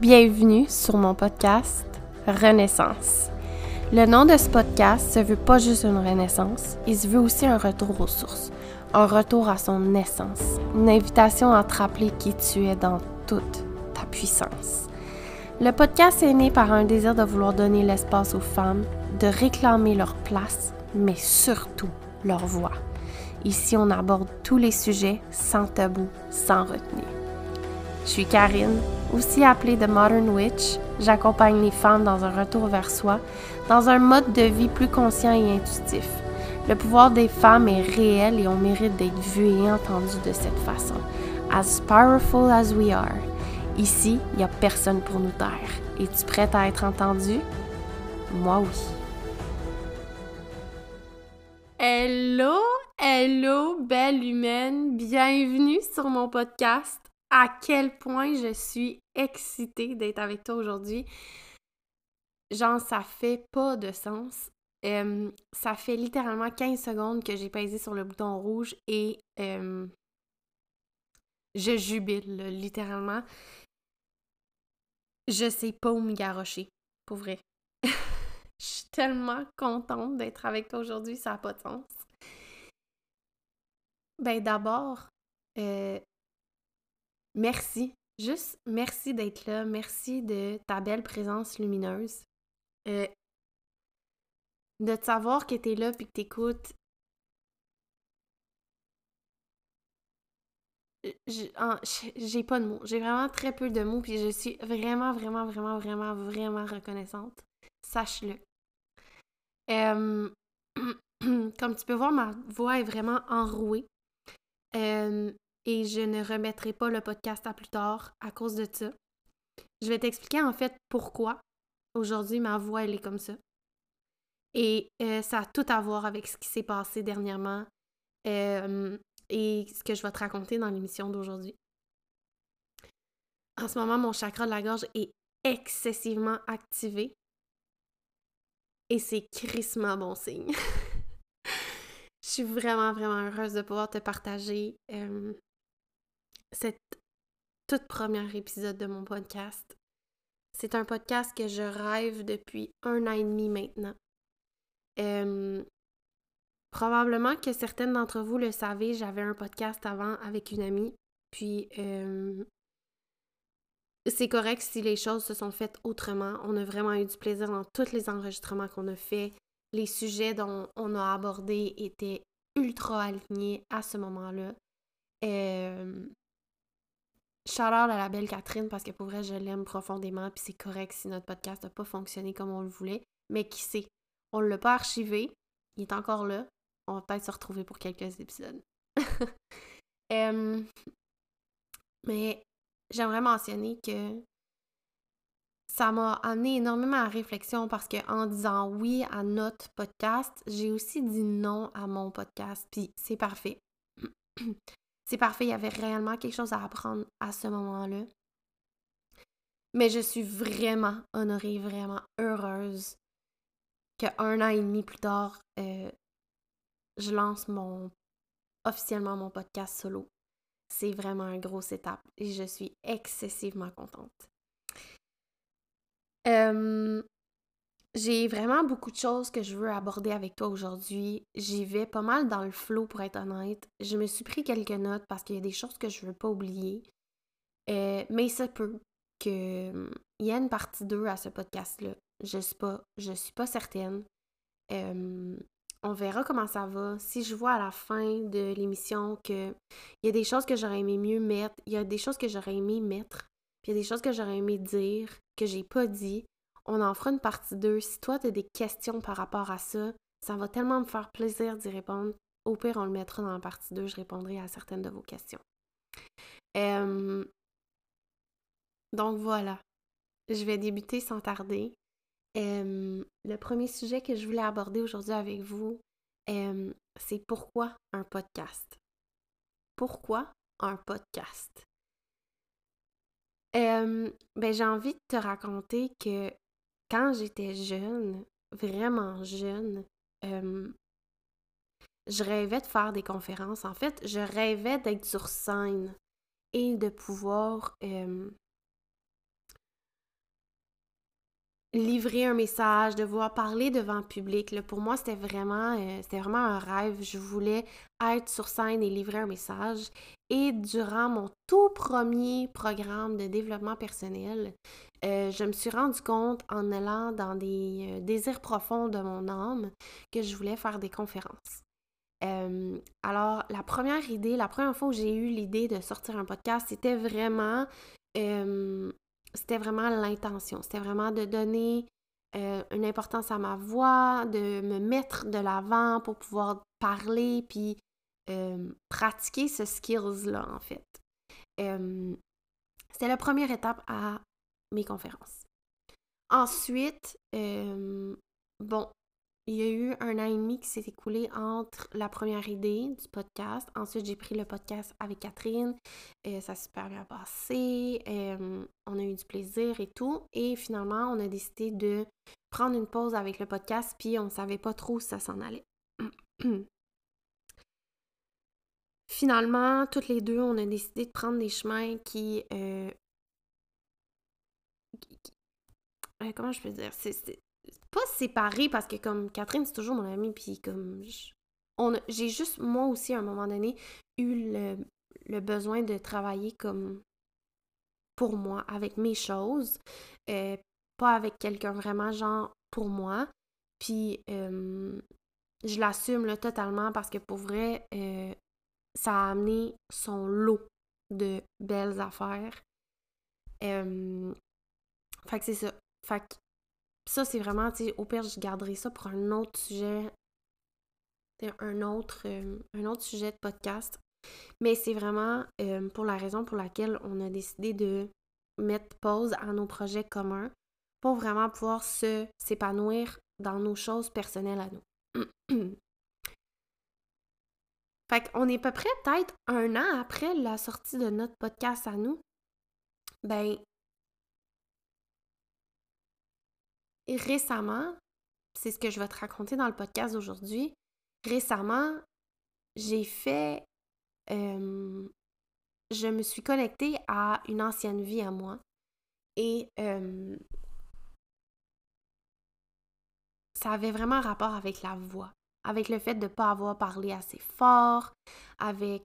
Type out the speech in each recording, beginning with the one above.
Bienvenue sur mon podcast Renaissance. Le nom de ce podcast se veut pas juste une renaissance, il se veut aussi un retour aux sources, un retour à son essence, une invitation à te rappeler qui tu es dans toute ta puissance. Le podcast est né par un désir de vouloir donner l'espace aux femmes, de réclamer leur place, mais surtout leur voix. Ici, on aborde tous les sujets sans tabou, sans retenue. Je suis Karine, aussi appelée The Modern Witch. J'accompagne les femmes dans un retour vers soi, dans un mode de vie plus conscient et intuitif. Le pouvoir des femmes est réel et on mérite d'être vu et entendu de cette façon. As powerful as we are. Ici, il n'y a personne pour nous taire. Es-tu prête à être entendue? Moi oui. Hello, hello, belle humaine. Bienvenue sur mon podcast à quel point je suis excitée d'être avec toi aujourd'hui. Genre, ça fait pas de sens. ça fait littéralement 15 secondes que j'ai pesé sur le bouton rouge et je jubile, littéralement. Je sais pas où me garrocher, pour vrai. je suis tellement contente d'être avec toi aujourd'hui, ça n'a pas de sens. Ben d'abord, euh, merci. Juste merci d'être là. Merci de ta belle présence lumineuse. Euh, de te savoir que t'es là puis que t'écoutes. J'ai pas de mots. J'ai vraiment très peu de mots puis je suis vraiment, vraiment, vraiment, vraiment, vraiment reconnaissante. Sache-le. comme tu peux voir, ma voix est vraiment enrouée. Et je ne remettrai pas le podcast à plus tard à cause de ça. Je vais t'expliquer en fait pourquoi aujourd'hui ma voix elle est comme ça. Et euh, ça a tout à voir avec ce qui s'est passé dernièrement euh, et ce que je vais te raconter dans l'émission d'aujourd'hui. En ce moment, mon chakra de la gorge est excessivement activé et c'est crissement bon signe. je suis vraiment, vraiment heureuse de pouvoir te partager euh, cette toute première épisode de mon podcast. C'est un podcast que je rêve depuis un an et demi maintenant. probablement que certaines d'entre vous le savez, j'avais un podcast avant avec une amie. Puis c'est correct si les choses se sont faites autrement. On a vraiment eu du plaisir dans tous les enregistrements qu'on a fait. Les sujets dont on a abordé étaient ultra alignés à ce moment-là. Shout à la belle Catherine parce que pour vrai, je l'aime profondément. Puis c'est correct si notre podcast n'a pas fonctionné comme on le voulait. Mais qui sait? On ne l'a pas archivé. Il est encore là. On va peut-être se retrouver pour quelques épisodes. mais j'aimerais mentionner que ça m'a amené énormément à réflexion parce que en disant oui à notre podcast, j'ai aussi dit non à mon podcast. Puis c'est parfait. C'est parfait, il y avait réellement quelque chose à apprendre à ce moment-là. Mais je suis vraiment honorée, vraiment heureuse qu'un an et demi plus tard, euh, je lance mon officiellement mon podcast solo. C'est vraiment une grosse étape et je suis excessivement contente. Euh, j'ai vraiment beaucoup de choses que je veux aborder avec toi aujourd'hui. J'y vais pas mal dans le flow pour être honnête. Je me suis pris quelques notes parce qu'il y a des choses que je veux pas oublier. Euh, mais ça peut qu'il y ait une partie 2 à ce podcast-là. Je suis pas, je suis pas certaine. On verra comment ça va. Si je vois à la fin de l'émission que il y a des choses que j'aurais aimé mieux mettre, il y a des choses que j'aurais aimé mettre, puis il y a des choses que j'aurais aimé dire, que j'ai pas dit, on en fera une partie 2. Si toi, tu as des questions par rapport à ça, ça va tellement me faire plaisir d'y répondre. Au pire, on le mettra dans la partie 2. Je répondrai à certaines de vos questions. donc voilà. Je vais débuter sans tarder. le premier sujet que je voulais aborder aujourd'hui avec vous, c'est pourquoi un podcast? Pourquoi un podcast? ben, j'ai envie de te raconter que quand j'étais jeune, vraiment jeune, je rêvais de faire des conférences. En fait, je rêvais d'être sur scène et de pouvoir livrer un message, de voir parler devant le public. Pour moi, c'était vraiment, euh, c'était vraiment un rêve. Je voulais être sur scène et livrer un message. Et durant mon tout premier programme de développement personnel, euh, je me suis rendu compte en allant dans des euh, désirs profonds de mon âme que je voulais faire des conférences. alors, la première idée, la première fois où j'ai eu l'idée de sortir un podcast, c'était vraiment c'était vraiment l'intention. C'était vraiment de donner euh, une importance à ma voix, de me mettre de l'avant pour pouvoir parler puis euh, pratiquer ce skills-là, en fait. Euh, c'était la première étape à mes conférences. Ensuite, bon, il y a eu un an et demi qui s'est écoulé entre la première idée du podcast. Ensuite, j'ai pris le podcast avec Catherine. Euh, ça s'est super bien passé. Euh, on a eu du plaisir et tout. Et finalement, on a décidé de prendre une pause avec le podcast, puis on ne savait pas trop où ça s'en allait. finalement, toutes les deux, on a décidé de prendre des chemins qui. Euh, comment je peux dire? C'est pas séparés parce que comme Catherine, c'est toujours mon amie, puis comme j'ai juste moi aussi à un moment donné eu le, besoin de travailler comme pour moi, avec mes choses, euh, pas avec quelqu'un vraiment genre pour moi. Puis euh, je l'assume totalement parce que pour vrai, euh, ça a amené son lot de belles affaires. fait que c'est ça. Fait que ça, c'est vraiment, tu au pire, je garderai ça pour un autre sujet, un autre, euh, un autre sujet de podcast. Mais c'est vraiment euh, pour la raison pour laquelle on a décidé de mettre pause à nos projets communs pour vraiment pouvoir se s'épanouir dans nos choses personnelles à nous. fait qu'on est à peu près peut-être un an après la sortie de notre podcast à nous. Ben, récemment, c'est ce que je vais te raconter dans le podcast aujourd'hui, récemment, j'ai fait... Euh, je me suis connectée à une ancienne vie à moi et euh, ça avait vraiment rapport avec la voix, avec le fait de ne pas avoir parlé assez fort, avec...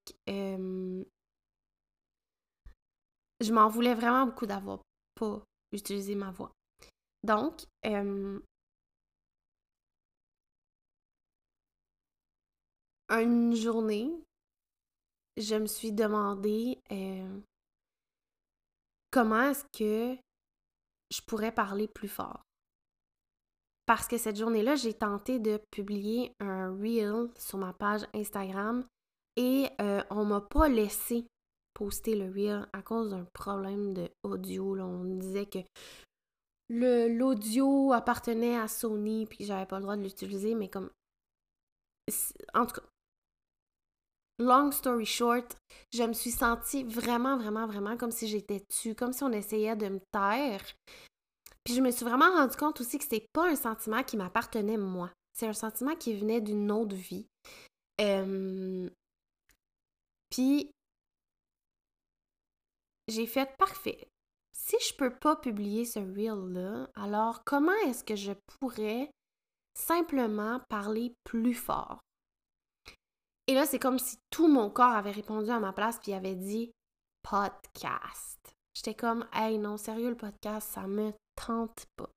Je m'en voulais vraiment beaucoup d'avoir pas utilisé ma voix. Donc, une journée, je me suis demandé comment est-ce que je pourrais parler plus fort. Parce que cette journée-là, j'ai tenté de publier un reel sur ma page Instagram et euh, on m'a pas laissé poster le reel à cause d'un problème de audio. On disait que l'audio appartenait à Sony, puis j'avais pas le droit de l'utiliser, mais comme. En tout cas, long story short, je me suis sentie vraiment, vraiment, vraiment comme si j'étais tue, comme si on essayait de me taire. Puis je me suis vraiment rendu compte aussi que c'était pas un sentiment qui m'appartenait moi. C'est un sentiment qui venait d'une autre vie. Puis j'ai fait parfait si je peux pas publier ce reel-là, alors comment est-ce que je pourrais simplement parler plus fort? Et là, c'est comme si tout mon corps avait répondu à ma place puis avait dit podcast. J'étais comme, hey, non, sérieux, le podcast, ça me tente pas.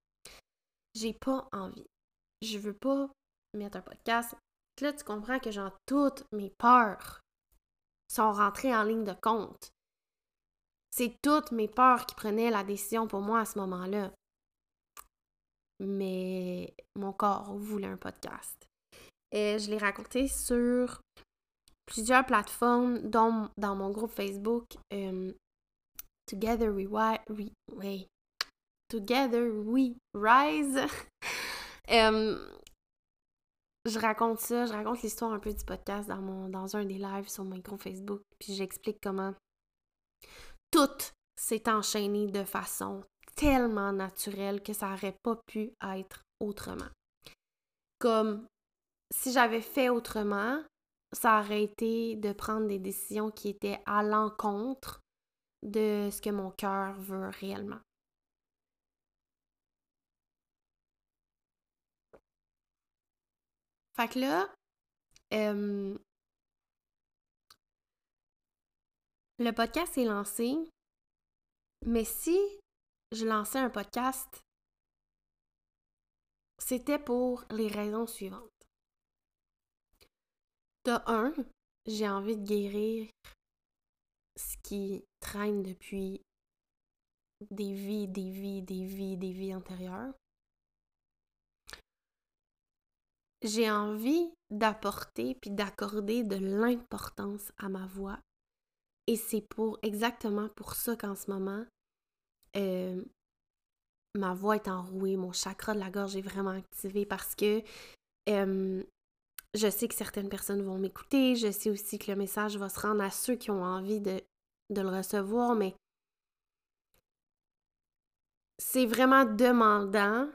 J'ai pas envie. Je veux pas mettre un podcast. Là, tu comprends que genre toutes mes peurs sont rentrées en ligne de compte. C'est toutes mes peurs qui prenaient la décision pour moi à ce moment-là. Mais mon corps voulait un podcast. Et je l'ai raconté sur plusieurs plateformes, dont dans mon groupe Facebook euh, Together We, Together We Rise. Je raconte ça, je raconte l'histoire un peu du podcast dans, mon, dans un des lives sur mon groupe Facebook. Puis j'explique comment tout s'est enchaîné de façon tellement naturelle que ça n'aurait pas pu être autrement. Comme si j'avais fait autrement, ça aurait été de prendre des décisions qui étaient à l'encontre de ce que mon cœur veut réellement. Fait que là, le podcast est lancé, mais si je lançais un podcast, c'était pour les raisons suivantes. De un, j'ai envie de guérir ce qui traîne depuis des vies, des vies, des vies, des vies antérieures. J'ai envie d'apporter puis d'accorder de l'importance à ma voix. Et c'est pour exactement pour ça qu'en ce moment, euh, ma voix est enrouée, mon chakra de la gorge est vraiment activé parce que je sais que certaines personnes vont m'écouter, je sais aussi que le message va se rendre à ceux qui ont envie de le recevoir, mais c'est vraiment demandant.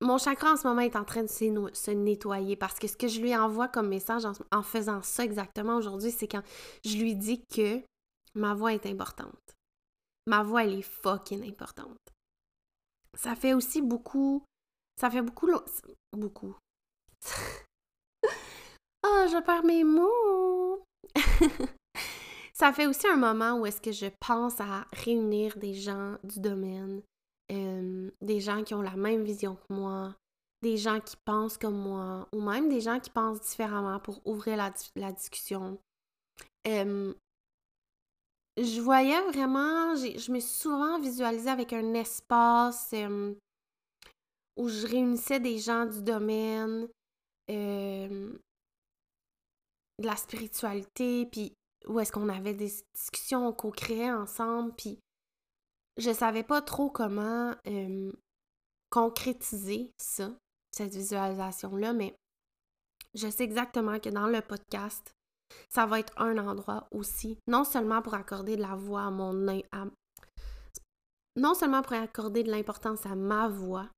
Mon chakra en ce moment est en train de se nettoyer parce que ce que je lui envoie comme message en, faisant ça exactement aujourd'hui, c'est quand je lui dis que ma voix est importante. Ma voix, elle est fucking importante. Ça fait aussi beaucoup. Ça fait beaucoup. Beaucoup. oh, je perds mes mots! ça fait aussi un moment où est-ce que je pense à réunir des gens du domaine, euh, des gens qui ont la même vision que moi, des gens qui pensent comme moi, ou même des gens qui pensent différemment pour ouvrir la, discussion. Euh, je voyais vraiment, je me suis souvent visualisée avec un espace euh, où je réunissais des gens du domaine, de la spiritualité, puis où est-ce qu'on avait des discussions, on co-créait ensemble, puis je savais pas trop comment concrétiser ça, cette visualisation-là, mais je sais exactement que dans le podcast, ça va être un endroit aussi, non seulement pour accorder de la voix à mon... À, non seulement pour accorder de l'importance à ma voix,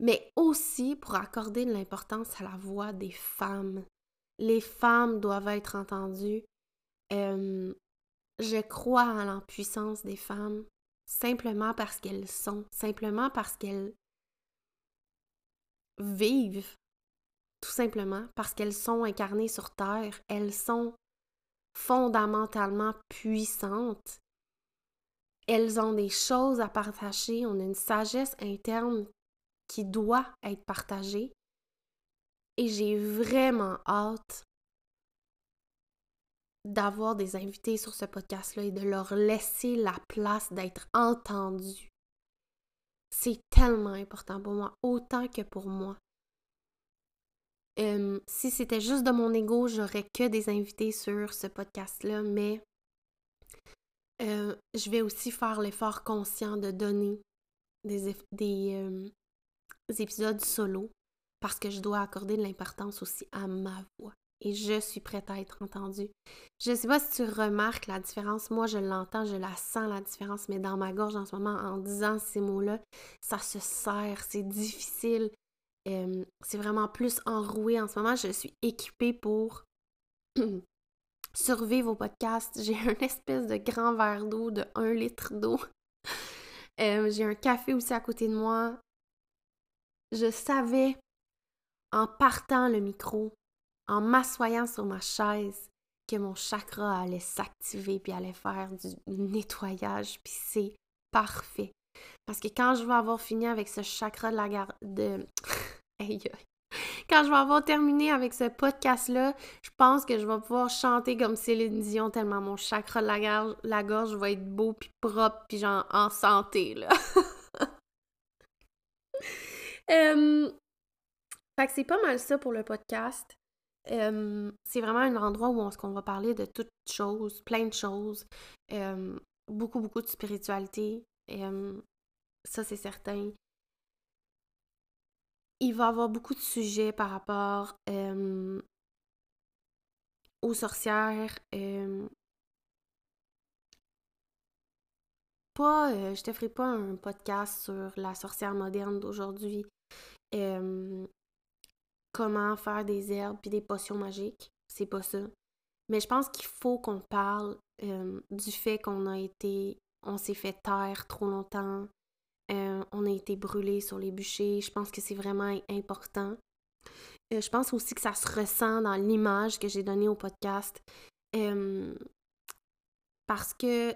mais aussi pour accorder de l'importance à la voix des femmes. Les femmes doivent être entendues. je crois à l'impuissance des femmes simplement parce qu'elles sont, simplement parce qu'elles vivent, tout simplement parce qu'elles sont incarnées sur Terre, elles sont fondamentalement puissantes. Elles ont des choses à partager, on a une sagesse interne qui doit être partagée. Et j'ai vraiment hâte d'avoir des invités sur ce podcast-là et de leur laisser la place d'être entendus. C'est tellement important pour moi, autant que pour moi. si c'était juste de mon ego, j'aurais que des invités sur ce podcast-là, mais euh, je vais aussi faire l'effort conscient de donner des, des épisodes solo parce que je dois accorder de l'importance aussi à ma voix et je suis prête à être entendue. Je ne sais pas si tu remarques la différence. Moi, je l'entends, je la sens la différence, mais dans ma gorge en ce moment, en disant ces mots-là, ça se serre, c'est difficile. c'est vraiment plus enroué en ce moment. Je suis équipée pour survivre au podcast. J'ai un espèce de grand verre d'eau de 1 litre d'eau. J'ai un café aussi à côté de moi. Je savais en partant le micro en m'assoyant sur ma chaise que mon chakra allait s'activer puis allait faire du nettoyage puis c'est parfait. Parce que quand je vais avoir fini avec ce chakra de la garde de quand je vais avoir terminé avec ce podcast-là, je pense que je vais pouvoir chanter comme Céline Dion tellement mon chakra de la, gorge, va être beau puis propre puis genre en santé. Fait que c'est pas mal ça pour le podcast c'est vraiment un endroit où on, qu'on va parler de toutes choses, plein de choses, beaucoup, beaucoup de spiritualité. ça, c'est certain. Il va y avoir beaucoup de sujets par rapport aux sorcières. pas, euh, je te ferai pas un podcast sur la sorcière moderne d'aujourd'hui comment faire des herbes puis des potions magiques. C'est pas ça. Mais je pense qu'il faut qu'on parle euh, du fait qu'on a été, on s'est fait taire trop longtemps, euh, on a été brûlé sur les bûchers. Je pense que c'est vraiment important. je pense aussi que ça se ressent dans l'image que j'ai donnée au podcast. parce que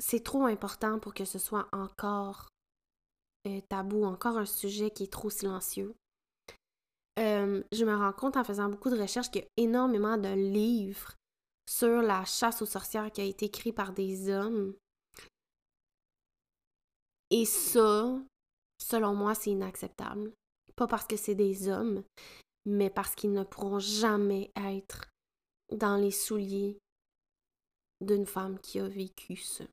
c'est trop important pour que ce soit encore tabou, encore un sujet qui est trop silencieux. Je me rends compte en faisant beaucoup de recherches qu'il y a énormément de livres sur la chasse aux sorcières qui a été écrit par des hommes. Et ça, selon moi, c'est inacceptable. Pas parce que c'est des hommes, mais parce qu'ils ne pourront jamais être dans les souliers d'une femme qui a vécu ça.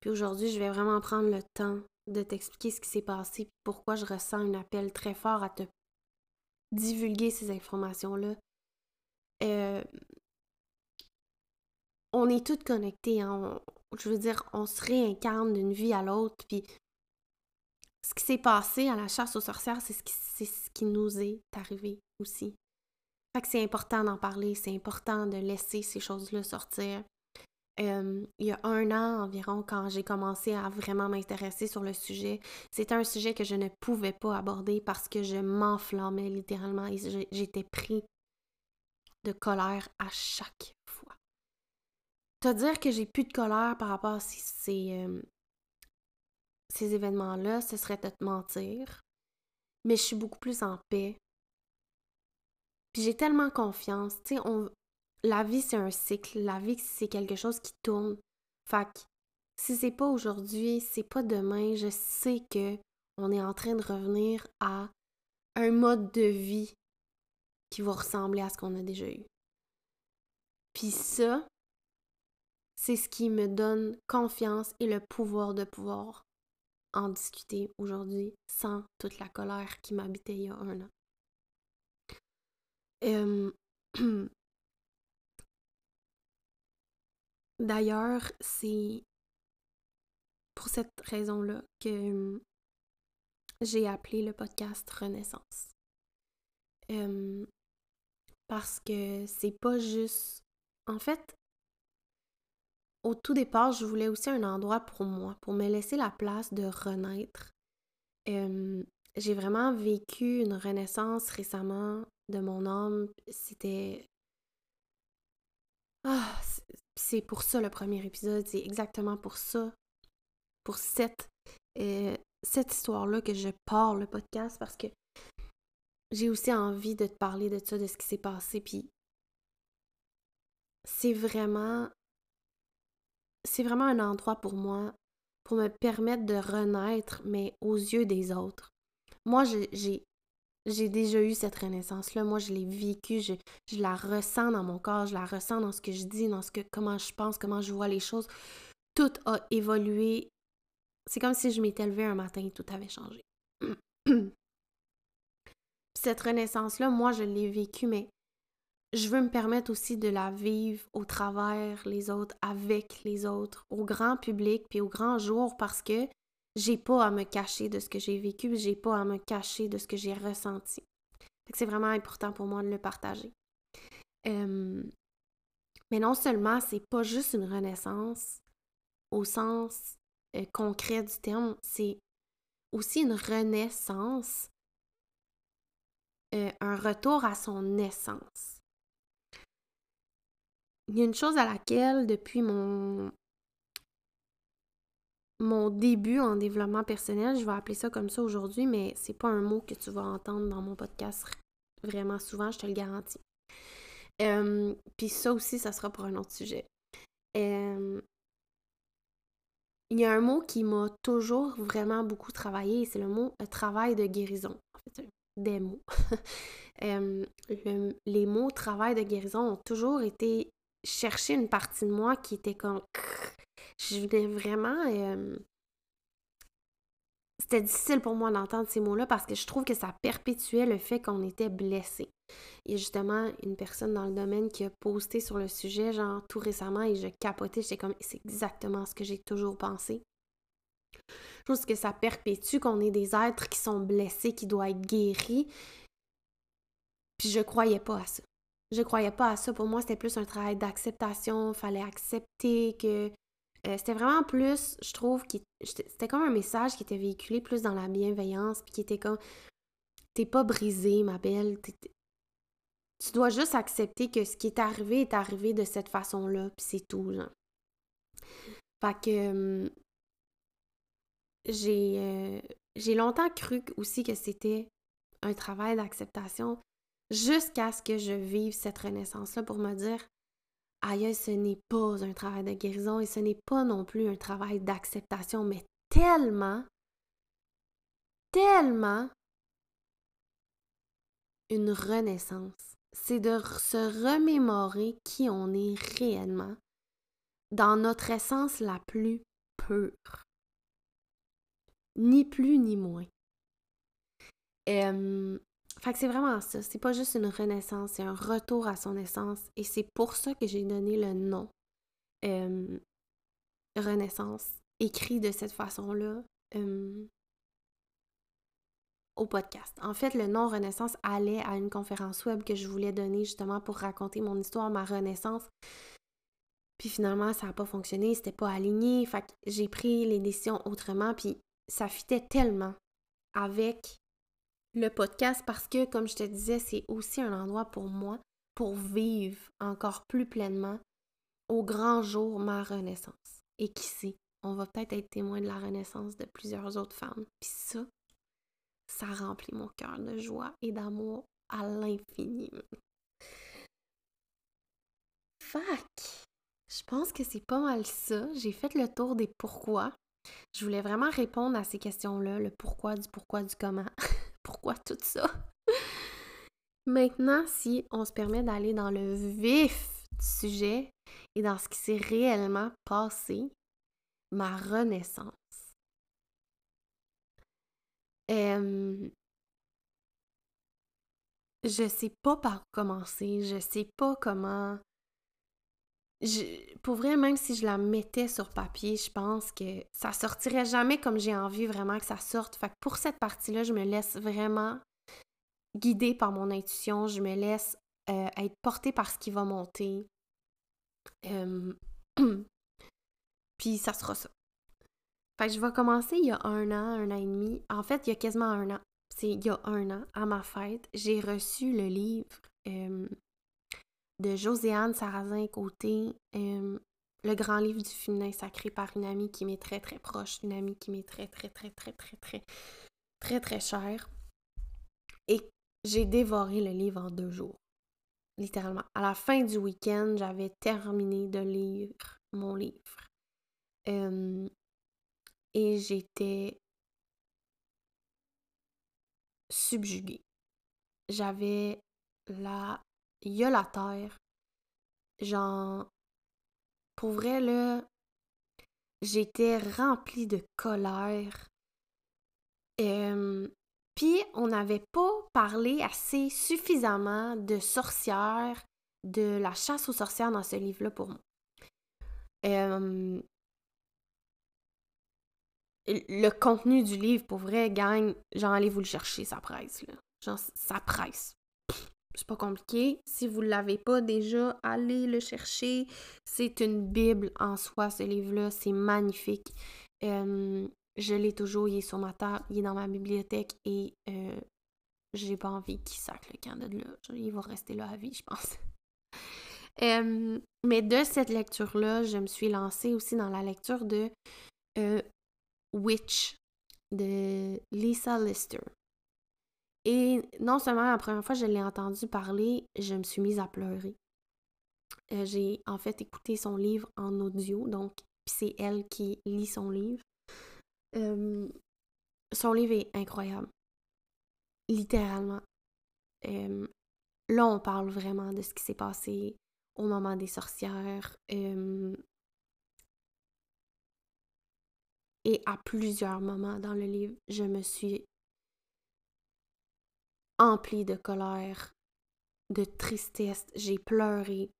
Puis aujourd'hui, je vais vraiment prendre le temps de t'expliquer ce qui s'est passé, pourquoi je ressens un appel très fort à te divulguer ces informations-là. Euh, on est toutes connectées, hein. je veux dire, on se réincarne d'une vie à l'autre, puis ce qui s'est passé à la chasse aux sorcières, c'est ce qui, ce qui nous est arrivé aussi. Fait que c'est important d'en parler, c'est important de laisser ces choses-là sortir. Euh, il y a un an environ, quand j'ai commencé à vraiment m'intéresser sur le sujet, c'était un sujet que je ne pouvais pas aborder parce que je m'enflammais littéralement et j'étais pris de colère à chaque fois. Te dire que j'ai plus de colère par rapport à ces, euh, ces événements-là, ce serait te mentir. Mais je suis beaucoup plus en paix. Puis j'ai tellement confiance. Tu sais, on... la vie, c'est un cycle. La vie, c'est quelque chose qui tourne. Fait que si c'est pas aujourd'hui, c'est pas demain, je sais que on est en train de revenir à un mode de vie qui va ressembler à ce qu'on a déjà eu. Puis ça, c'est ce qui me donne confiance et le pouvoir de pouvoir en discuter aujourd'hui sans toute la colère qui m'habitait il y a un an. D'ailleurs, c'est pour cette raison-là que j'ai appelé le podcast Renaissance. parce que c'est pas juste. En fait, au tout départ, je voulais aussi un endroit pour moi, pour me laisser la place de renaître. j'ai vraiment vécu une renaissance récemment de mon âme. C'était. Ah, c'est pour ça le premier épisode, c'est exactement pour ça, pour cette, euh, cette histoire-là que je pars le podcast parce que j'ai aussi envie de te parler de ça, de ce qui s'est passé. Puis c'est vraiment c'est vraiment un endroit pour moi pour me permettre de renaître, mais aux yeux des autres. Moi, j'ai j'ai déjà eu cette renaissance-là. Moi, je l'ai vécue, je, la ressens dans mon corps, je la ressens dans ce que je dis, dans ce que comment je pense, comment je vois les choses. Tout a évolué. C'est comme si je m'étais levée un matin et tout avait changé. cette renaissance-là, moi, je l'ai vécue, mais je veux me permettre aussi de la vivre au travers les autres, avec les autres, au grand public puis au grand jour parce que j'ai pas à me cacher de ce que j'ai vécu, j'ai pas à me cacher de ce que j'ai ressenti. C'est vraiment important pour moi de le partager. mais non seulement c'est pas juste une renaissance au sens euh, concret du terme, c'est aussi une renaissance, euh, un retour à son essence il y a une chose à laquelle, depuis mon, mon début en développement personnel, je vais appeler ça comme ça aujourd'hui, mais c'est pas un mot que tu vas entendre dans mon podcast vraiment souvent, je te le garantis. Puis ça aussi, ça sera pour un autre sujet. Il y a un mot qui m'a toujours vraiment beaucoup travaillé, c'est le mot travail de guérison. En fait, des mots. les mots travail de guérison ont toujours été chercher une partie de moi qui était comme. Je venais vraiment. C'était difficile pour moi d'entendre ces mots-là parce que je trouve que ça perpétuait le fait qu'on était blessé. Il y a justement une personne dans le domaine qui a posté sur le sujet, genre tout récemment, et je capotais, j'étais comme, c'est exactement ce que j'ai toujours pensé. Je trouve que ça perpétue qu'on est des êtres qui sont blessés, qui doivent être guéris. Puis je croyais pas à ça je croyais pas à ça. Pour moi, c'était plus un travail d'acceptation. Fallait accepter que. Euh, c'était vraiment plus, je trouve, c'était comme un message qui était véhiculé plus dans la bienveillance, puis qui était comme. t'es pas brisée, ma belle. Tu dois juste accepter que ce qui est arrivé est arrivé de cette façon-là, puis c'est tout. Fait que hum, j'ai euh, j'ai longtemps cru aussi que c'était un travail d'acceptation jusqu'à ce que je vive cette renaissance-là pour me dire aïe, ce n'est pas un travail de guérison et ce n'est pas non plus un travail d'acceptation, mais tellement, tellement une renaissance. C'est de se remémorer qui on est réellement dans notre essence la plus pure. Ni plus ni moins. Fait que c'est vraiment ça. C'est pas juste une renaissance, c'est un retour à son essence. Et c'est pour ça que j'ai donné le nom Renaissance, écrit de cette façon-là au podcast. En fait, le nom Renaissance allait à une conférence web que je voulais donner justement pour raconter mon histoire, ma renaissance. Puis finalement, ça n'a pas fonctionné, c'était pas aligné. Fait que j'ai pris les décisions autrement, puis ça fitait tellement avec le podcast parce que, comme je te disais, c'est aussi un endroit pour moi pour vivre encore plus pleinement au grand jour ma renaissance. Et qui sait, on va peut-être être témoin de la renaissance de plusieurs autres femmes. Puis ça, ça remplit mon cœur de joie et d'amour à l'infini. Fac, je pense que c'est pas mal ça. J'ai fait le tour des pourquoi. Je voulais vraiment répondre à ces questions-là, le pourquoi du pourquoi du comment. pourquoi tout ça? Maintenant, si on se permet d'aller dans le vif du sujet et dans ce qui s'est réellement passé, ma renaissance. Euh, je sais pas par où commencer, je sais pas comment. Pour vrai, même si je la mettais sur papier, je pense que ça sortirait jamais comme j'ai envie vraiment que ça sorte. Fait que pour cette partie-là, je me laisse vraiment guider par mon intuition, je me laisse euh, être portée par ce qui va monter. Puis ça sera ça. Fait que je vais commencer il y a un an, un an et demi. En fait, il y a quasiment un an. C'est il y a un an, à ma fête, j'ai reçu le livre de Joséanne Sarrazin-Côté, euh, le grand livre du féminin sacré par une amie qui m'est très très proche, une amie qui m'est très très très très très très très très chère. Et j'ai dévoré le livre en deux jours. Littéralement. À la fin du week-end, j'avais terminé de lire mon livre. Euh, et j'étais subjuguée. J'avais la il a la terre. Genre, pour vrai, là, j'étais remplie de colère. Puis, on n'avait pas parlé assez suffisamment de sorcières, de la chasse aux sorcières dans ce livre-là pour moi le contenu du livre, pour vrai, gagne, genre, allez vous le chercher, ça presse, là. Genre, ça presse. C'est pas compliqué. Si vous ne l'avez pas déjà, allez le chercher. C'est une Bible en soi, ce livre-là. C'est magnifique. je l'ai toujours, il est sur ma table, il est dans ma bibliothèque et euh, j'ai pas envie qu'il sac le camp de là. il va rester là à vie, je pense. mais de cette lecture-là, je me suis lancée aussi dans la lecture de euh, Witch de Lisa Lister. Et non seulement la première fois que je l'ai entendu parler, je me suis mise à pleurer. Euh, j'ai en fait écouté son livre en audio, donc c'est elle qui lit son livre. Euh, son livre est incroyable. Littéralement. Euh, là, on parle vraiment de ce qui s'est passé au moment des sorcières. Et à plusieurs moments dans le livre, je me suis emplie de colère, de tristesse. J'ai pleuré,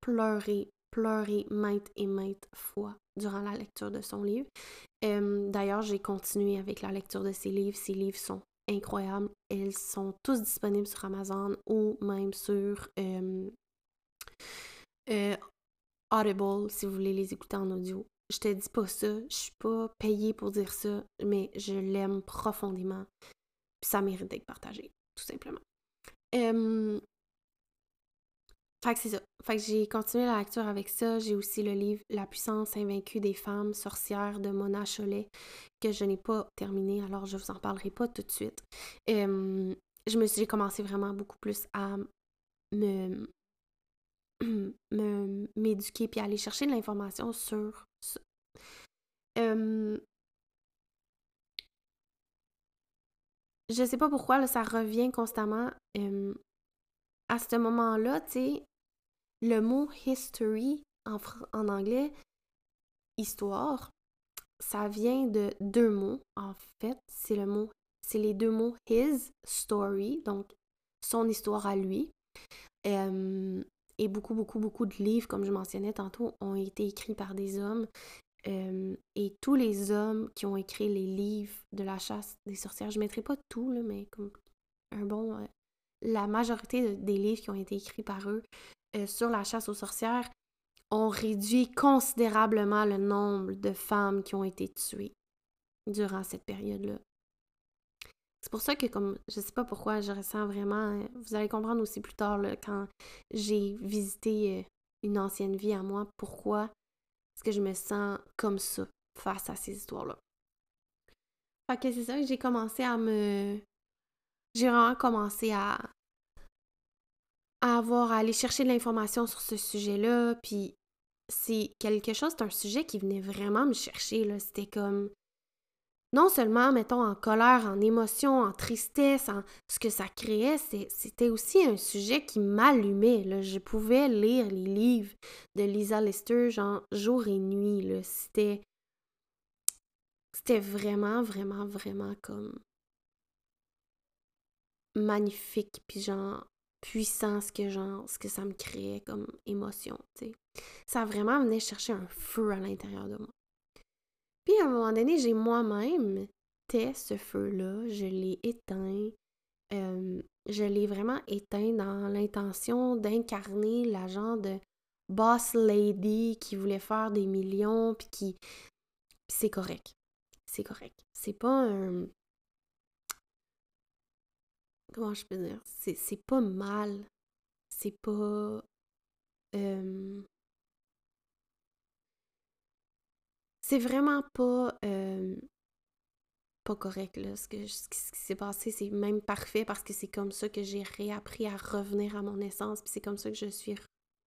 pleuré, pleuré maintes et maintes fois durant la lecture de son livre. D'ailleurs, j'ai continué avec la lecture de ses livres. Ses livres sont incroyables. Elles sont tous disponibles sur Amazon ou même sur euh, Audible si vous voulez les écouter en audio je te dis pas ça, je suis pas payée pour dire ça, mais je l'aime profondément. ça mérite d'être partagé, tout simplement. Euh, fait que c'est ça. Fait que j'ai continué la lecture avec ça. J'ai aussi le livre La puissance invaincue des femmes sorcières de Mona Cholet que je n'ai pas terminé, alors je vous en parlerai pas tout de suite. Je me suis commencé vraiment beaucoup plus à me m'éduquer puis aller chercher de l'information sur ça. Je sais pas pourquoi, là, ça revient constamment. À ce moment-là, tu sais, le mot history en, anglais, histoire, ça vient de deux mots, en fait. C'est le mot, c'est les deux mots his story, donc son histoire à lui. Et beaucoup, beaucoup, beaucoup de livres, comme je mentionnais tantôt, ont été écrits par des hommes. Euh, et tous les hommes qui ont écrit les livres de la chasse des sorcières, je ne mettrai pas tout, là, mais comme un bon. Euh, la majorité des livres qui ont été écrits par eux euh, sur la chasse aux sorcières ont réduit considérablement le nombre de femmes qui ont été tuées durant cette période-là. C'est pour ça que, comme je sais pas pourquoi, je ressens vraiment. Vous allez comprendre aussi plus tard, quand j'ai visité une ancienne vie à moi, pourquoi que je me sens comme ça face à ces histoires-là. Fait que c'est ça que j'ai commencé à me. J'ai vraiment commencé à. à avoir, à aller chercher de l'information sur ce sujet-là. Puis c'est quelque chose, c'est un sujet qui venait vraiment me chercher, là. C'était comme non seulement, mettons, en colère, en émotion, en tristesse, en ce que ça créait, c'était aussi un sujet qui m'allumait. Je pouvais lire les livres de Lisa Lester, genre jour et nuit. C'était. Vraiment, vraiment, vraiment comme magnifique, puis genre puissant ce que ça me créait comme émotion, Ça vraiment venait chercher un feu à l'intérieur de moi. Puis à un moment donné, j'ai moi-même tait ce feu-là, je l'ai éteint. Je l'ai vraiment éteint dans l'intention d'incarner la genre de boss lady qui voulait faire des millions, puis qui. C'est correct. C'est correct. C'est pas un. Comment je peux dire? C'est pas mal. C'est pas. C'est vraiment pas, euh, pas correct, là. Ce, que, ce qui s'est passé, c'est même parfait parce que c'est comme ça que j'ai réappris à revenir à mon essence. Puis c'est comme ça que je suis,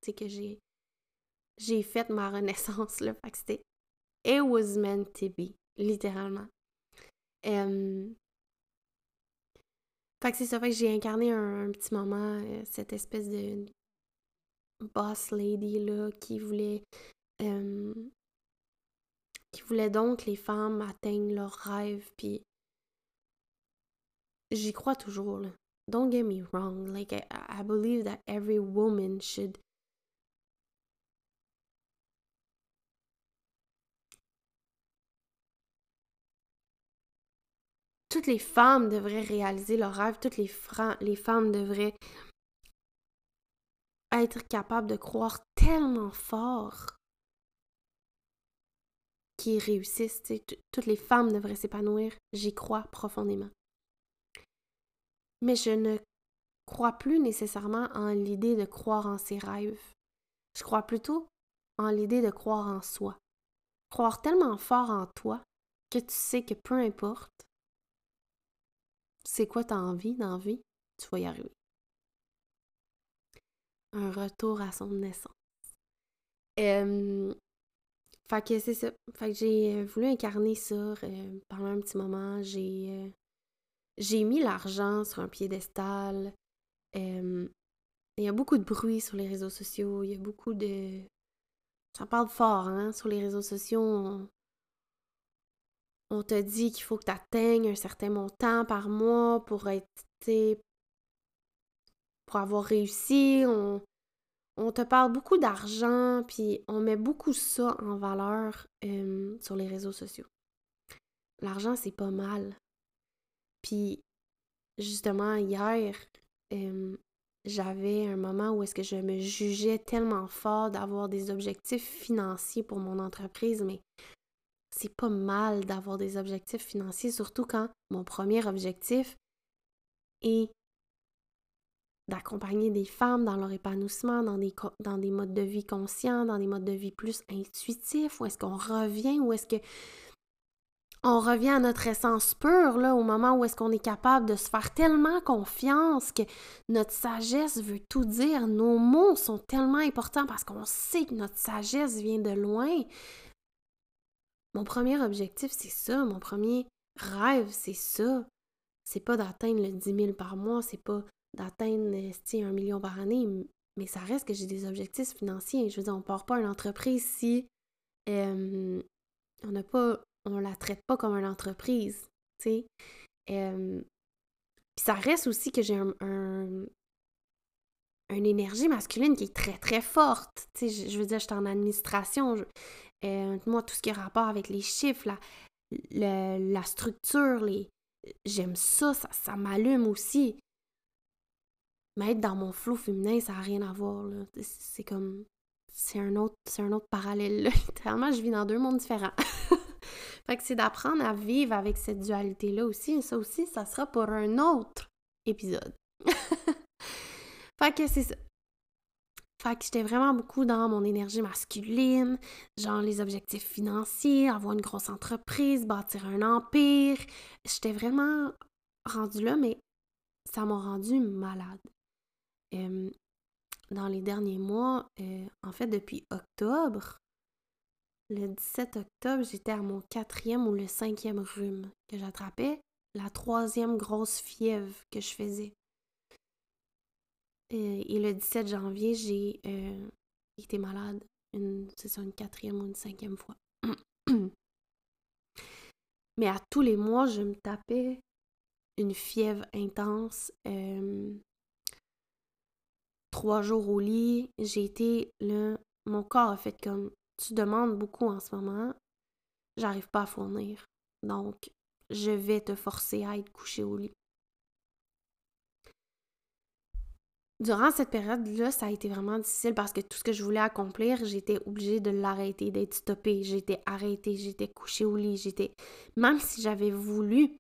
sais, que j'ai, j'ai fait ma renaissance, là. Fait que c'était It was meant to be, littéralement. fait que c'est ça, fait que j'ai incarné un, petit moment euh, cette espèce de boss lady, là, qui voulait qui voulait donc que les femmes atteignent leurs rêves, puis j'y crois toujours. Don't get me wrong, like, I, I believe that every woman should toutes les femmes devraient réaliser leurs rêves, toutes les, les femmes devraient être capables de croire tellement fort qui réussissent. Toutes les femmes devraient s'épanouir. J'y crois profondément. Mais je ne crois plus nécessairement en l'idée de croire en ses rêves. Je crois plutôt en l'idée de croire en soi. Croire tellement fort en toi que tu sais que peu importe c'est quoi ta envie dans vie, tu vas y arriver. Un retour à son naissance. Fait que c'est ça. Fait que j'ai euh, voulu incarner ça euh, pendant un petit moment. J'ai euh, j'ai mis l'argent sur un piédestal. il y a beaucoup de bruit sur les réseaux sociaux. Il y a beaucoup de. Ça parle fort, hein? Sur les réseaux sociaux, on, on te dit qu'il faut que tu atteignes un certain montant par mois pour être. pour avoir réussi. On, on te parle beaucoup d'argent, puis on met beaucoup ça en valeur euh, sur les réseaux sociaux. L'argent, c'est pas mal. Puis, justement, hier, euh, j'avais un moment où est-ce que je me jugeais tellement fort d'avoir des objectifs financiers pour mon entreprise, mais c'est pas mal d'avoir des objectifs financiers, surtout quand mon premier objectif, et d'accompagner des femmes dans leur épanouissement, dans des, dans des modes de vie conscients, dans des modes de vie plus intuitifs, ou est-ce qu'on revient, ou est-ce que on revient à notre essence pure, au moment où est-ce qu'on est capable de se faire tellement confiance que notre sagesse veut tout dire. Nos mots sont tellement importants parce qu'on sait que notre sagesse vient de loin. Mon premier objectif, c'est ça. Mon premier rêve, c'est ça. C'est pas d'atteindre le 10 000 par mois, c'est pas d'atteindre un million par année, mais ça reste que j'ai des objectifs financiers. Je veux dire, on part pas une entreprise si euh, on n'a pas on la traite pas comme une entreprise, tu puis ça reste aussi que j'ai un, une énergie masculine qui est très, très forte. Tu je, veux dire, je suis en administration. Euh, moi, tout ce qui a rapport avec les chiffres, la, la structure, les... j'aime ça, ça, ça m'allume aussi. Mais être dans mon flot féminin, ça n'a rien à voir. C'est comme. C'est un autre, c'est un autre parallèle. Là. Littéralement, je vis dans deux mondes différents. Fait que c'est d'apprendre à vivre avec cette dualité-là aussi. Ça aussi, ça sera pour un autre épisode. fait que c'est ça. Fait que j'étais vraiment beaucoup dans mon énergie masculine, genre les objectifs financiers, avoir une grosse entreprise, bâtir un empire. J'étais vraiment rendue là, mais ça m'a rendue malade. Dans les derniers mois, en fait depuis octobre, le 17 octobre, j'étais à mon quatrième ou le cinquième rhume que j'attrapais, la troisième grosse fièvre que je faisais. Et, le 17 janvier, j'ai été malade, c'est ça, une quatrième ou une cinquième fois. Mais à tous les mois, je me tapais une fièvre intense. Trois jours au lit, j'ai été là, mon corps a fait comme tu demandes beaucoup en ce moment, j'arrive pas à fournir. Donc, je vais te forcer à être couché au lit. Durant cette période-là, ça a été vraiment difficile parce que tout ce que je voulais accomplir, j'étais obligée de l'arrêter, d'être stoppée. J'étais arrêtée, j'étais couchée au lit, j'étais. Même si j'avais voulu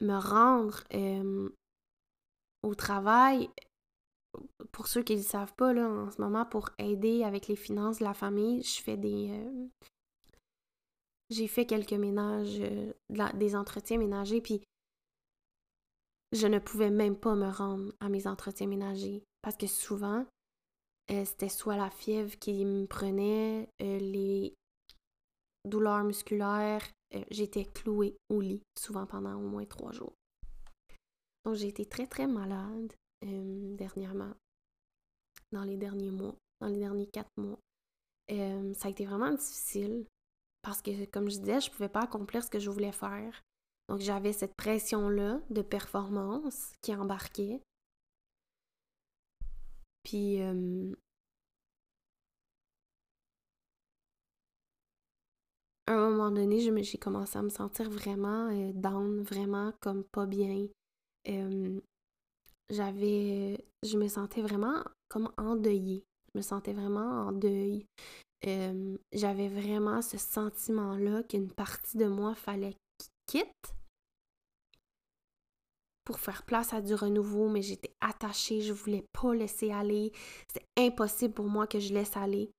me rendre euh, au travail, pour ceux qui ne le savent pas, là, en ce moment, pour aider avec les finances de la famille, je fais des. Euh, j'ai fait quelques ménages, euh, des entretiens ménagers, puis je ne pouvais même pas me rendre à mes entretiens ménagers parce que souvent, euh, c'était soit la fièvre qui me prenait, les douleurs musculaires, j'étais clouée au lit souvent pendant au moins trois jours. Donc j'ai été très très malade. Euh, dernièrement, dans les derniers mois, dans les derniers quatre mois. Euh, ça a été vraiment difficile parce que, comme je disais, je pouvais pas accomplir ce que je voulais faire. Donc, j'avais cette pression-là de performance qui embarquait. Puis, euh, à un moment donné, j'ai commencé à me sentir vraiment down, vraiment comme pas bien j'avais, je me sentais vraiment comme endeuillée. Je me sentais vraiment en deuil. j'avais vraiment ce sentiment-là qu'une partie de moi fallait qu'il quitte pour faire place à du renouveau, mais j'étais attachée, je voulais pas laisser aller. C'est impossible pour moi que je laisse aller.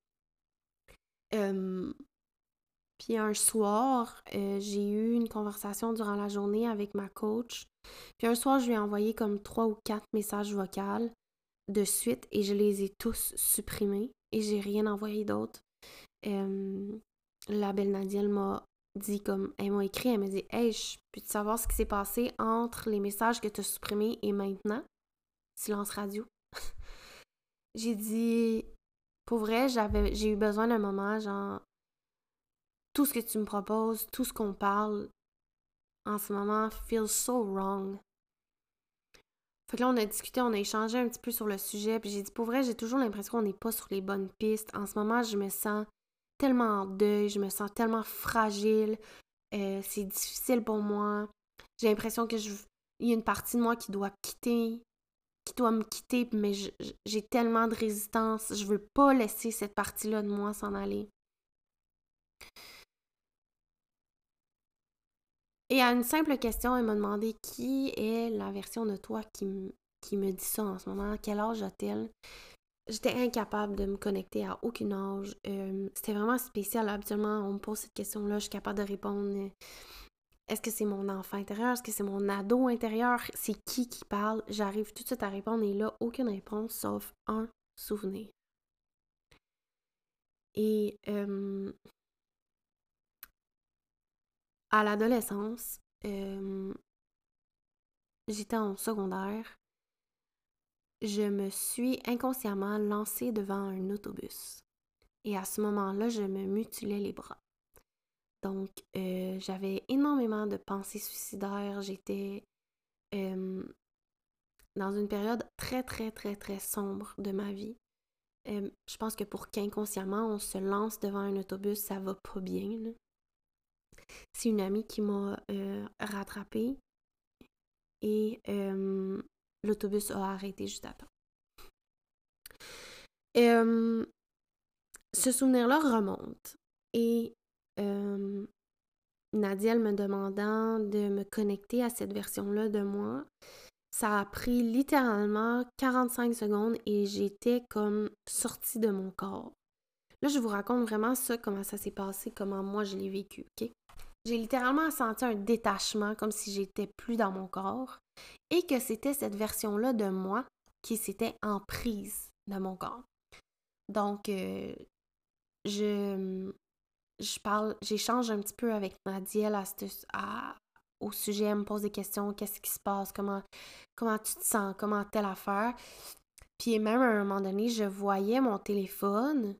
puis un soir, euh, j'ai eu une conversation durant la journée avec ma coach puis un soir, je lui ai envoyé comme trois ou quatre messages vocaux de suite et je les ai tous supprimés et j'ai rien envoyé d'autre. la belle Nadia m'a dit comme elle m'a écrit, elle m'a dit Hey, je peux te savoir ce qui s'est passé entre les messages que tu as supprimés et maintenant? Silence radio. j'ai dit pour vrai, j'avais j'ai eu besoin d'un moment, genre tout ce que tu me proposes, tout ce qu'on parle, en ce moment feels so wrong. Fait que là, on a discuté, on a échangé un petit peu sur le sujet, puis j'ai dit, pour vrai, j'ai toujours l'impression qu'on n'est pas sur les bonnes pistes. En ce moment, je me sens tellement en deuil, je me sens tellement fragile, euh, c'est difficile pour moi. J'ai l'impression que je, il y a une partie de moi qui doit quitter, qui doit me quitter, mais j'ai tellement de résistance, je veux pas laisser cette partie-là de moi s'en aller. Et à une simple question, elle m'a demandé qui est la version de toi qui, qui me dit ça en ce moment, quel âge a-t-elle? J'étais incapable de me connecter à aucun âge. Euh, c'était vraiment spécial. Habituellement, on me pose cette question-là, je suis capable de répondre. Est-ce que c'est mon enfant intérieur? Est-ce que c'est mon ado intérieur? C'est qui qui parle? J'arrive tout de suite à répondre et là, aucune réponse sauf un souvenir. Et euh, à l'adolescence, j'étais en secondaire je me suis inconsciemment lancée devant un autobus. Et à ce moment-là, je me mutilais les bras. Donc, euh, j'avais énormément de pensées suicidaires. J'étais dans une période très, très, très, très sombre de ma vie. Je pense que pour qu'inconsciemment, on se lance devant un autobus, ça va pas bien. C'est une amie qui m'a rattrapée. Et l'autobus a arrêté juste à temps. Euh, ce souvenir-là remonte et euh, Nadia me demandant de me connecter à cette version-là de moi, ça a pris littéralement 45 secondes et j'étais comme sortie de mon corps. Là, je vous raconte vraiment ça, comment ça s'est passé, comment moi je l'ai vécu, ok? J'ai littéralement senti un détachement comme si j'étais plus dans mon corps et que c'était cette version-là de moi qui s'était en prise de mon corps. Donc, euh, je, je parle, j'échange un petit peu avec Nadiel à, au sujet, elle me pose des questions, qu'est-ce qui se passe, comment, comment tu te sens, comment telle affaire. Puis même à un moment donné, je voyais mon téléphone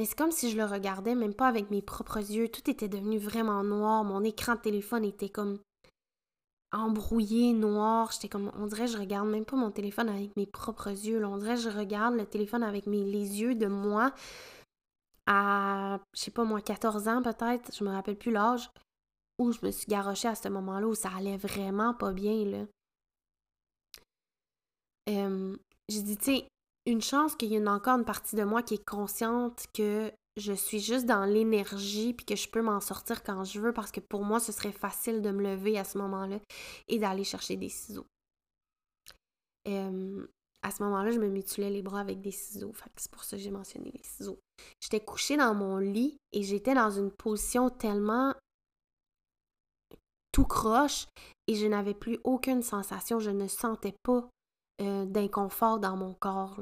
mais c'est comme si je le regardais même pas avec mes propres yeux. Tout était devenu vraiment noir. Mon écran de téléphone était comme embrouillé, noir. J'étais comme, on dirait je regarde même pas mon téléphone avec mes propres yeux. On dirait je regarde le téléphone avec mes, les yeux de moi à, je sais pas moi, 14 ans peut-être. Je me rappelle plus l'âge où je me suis garochée à ce moment-là où ça allait vraiment pas bien, là. Euh, j'ai dit, tu sais, une chance qu'il y ait encore une partie de moi qui est consciente que je suis juste dans l'énergie puis que je peux m'en sortir quand je veux parce que pour moi, ce serait facile de me lever à ce moment-là et d'aller chercher des ciseaux. à ce moment-là, je me mutilais les bras avec des ciseaux. c'est pour ça que j'ai mentionné les ciseaux. J'étais couchée dans mon lit et j'étais dans une position tellement tout croche et je n'avais plus aucune sensation. Je ne sentais pas euh, d'inconfort dans mon corps.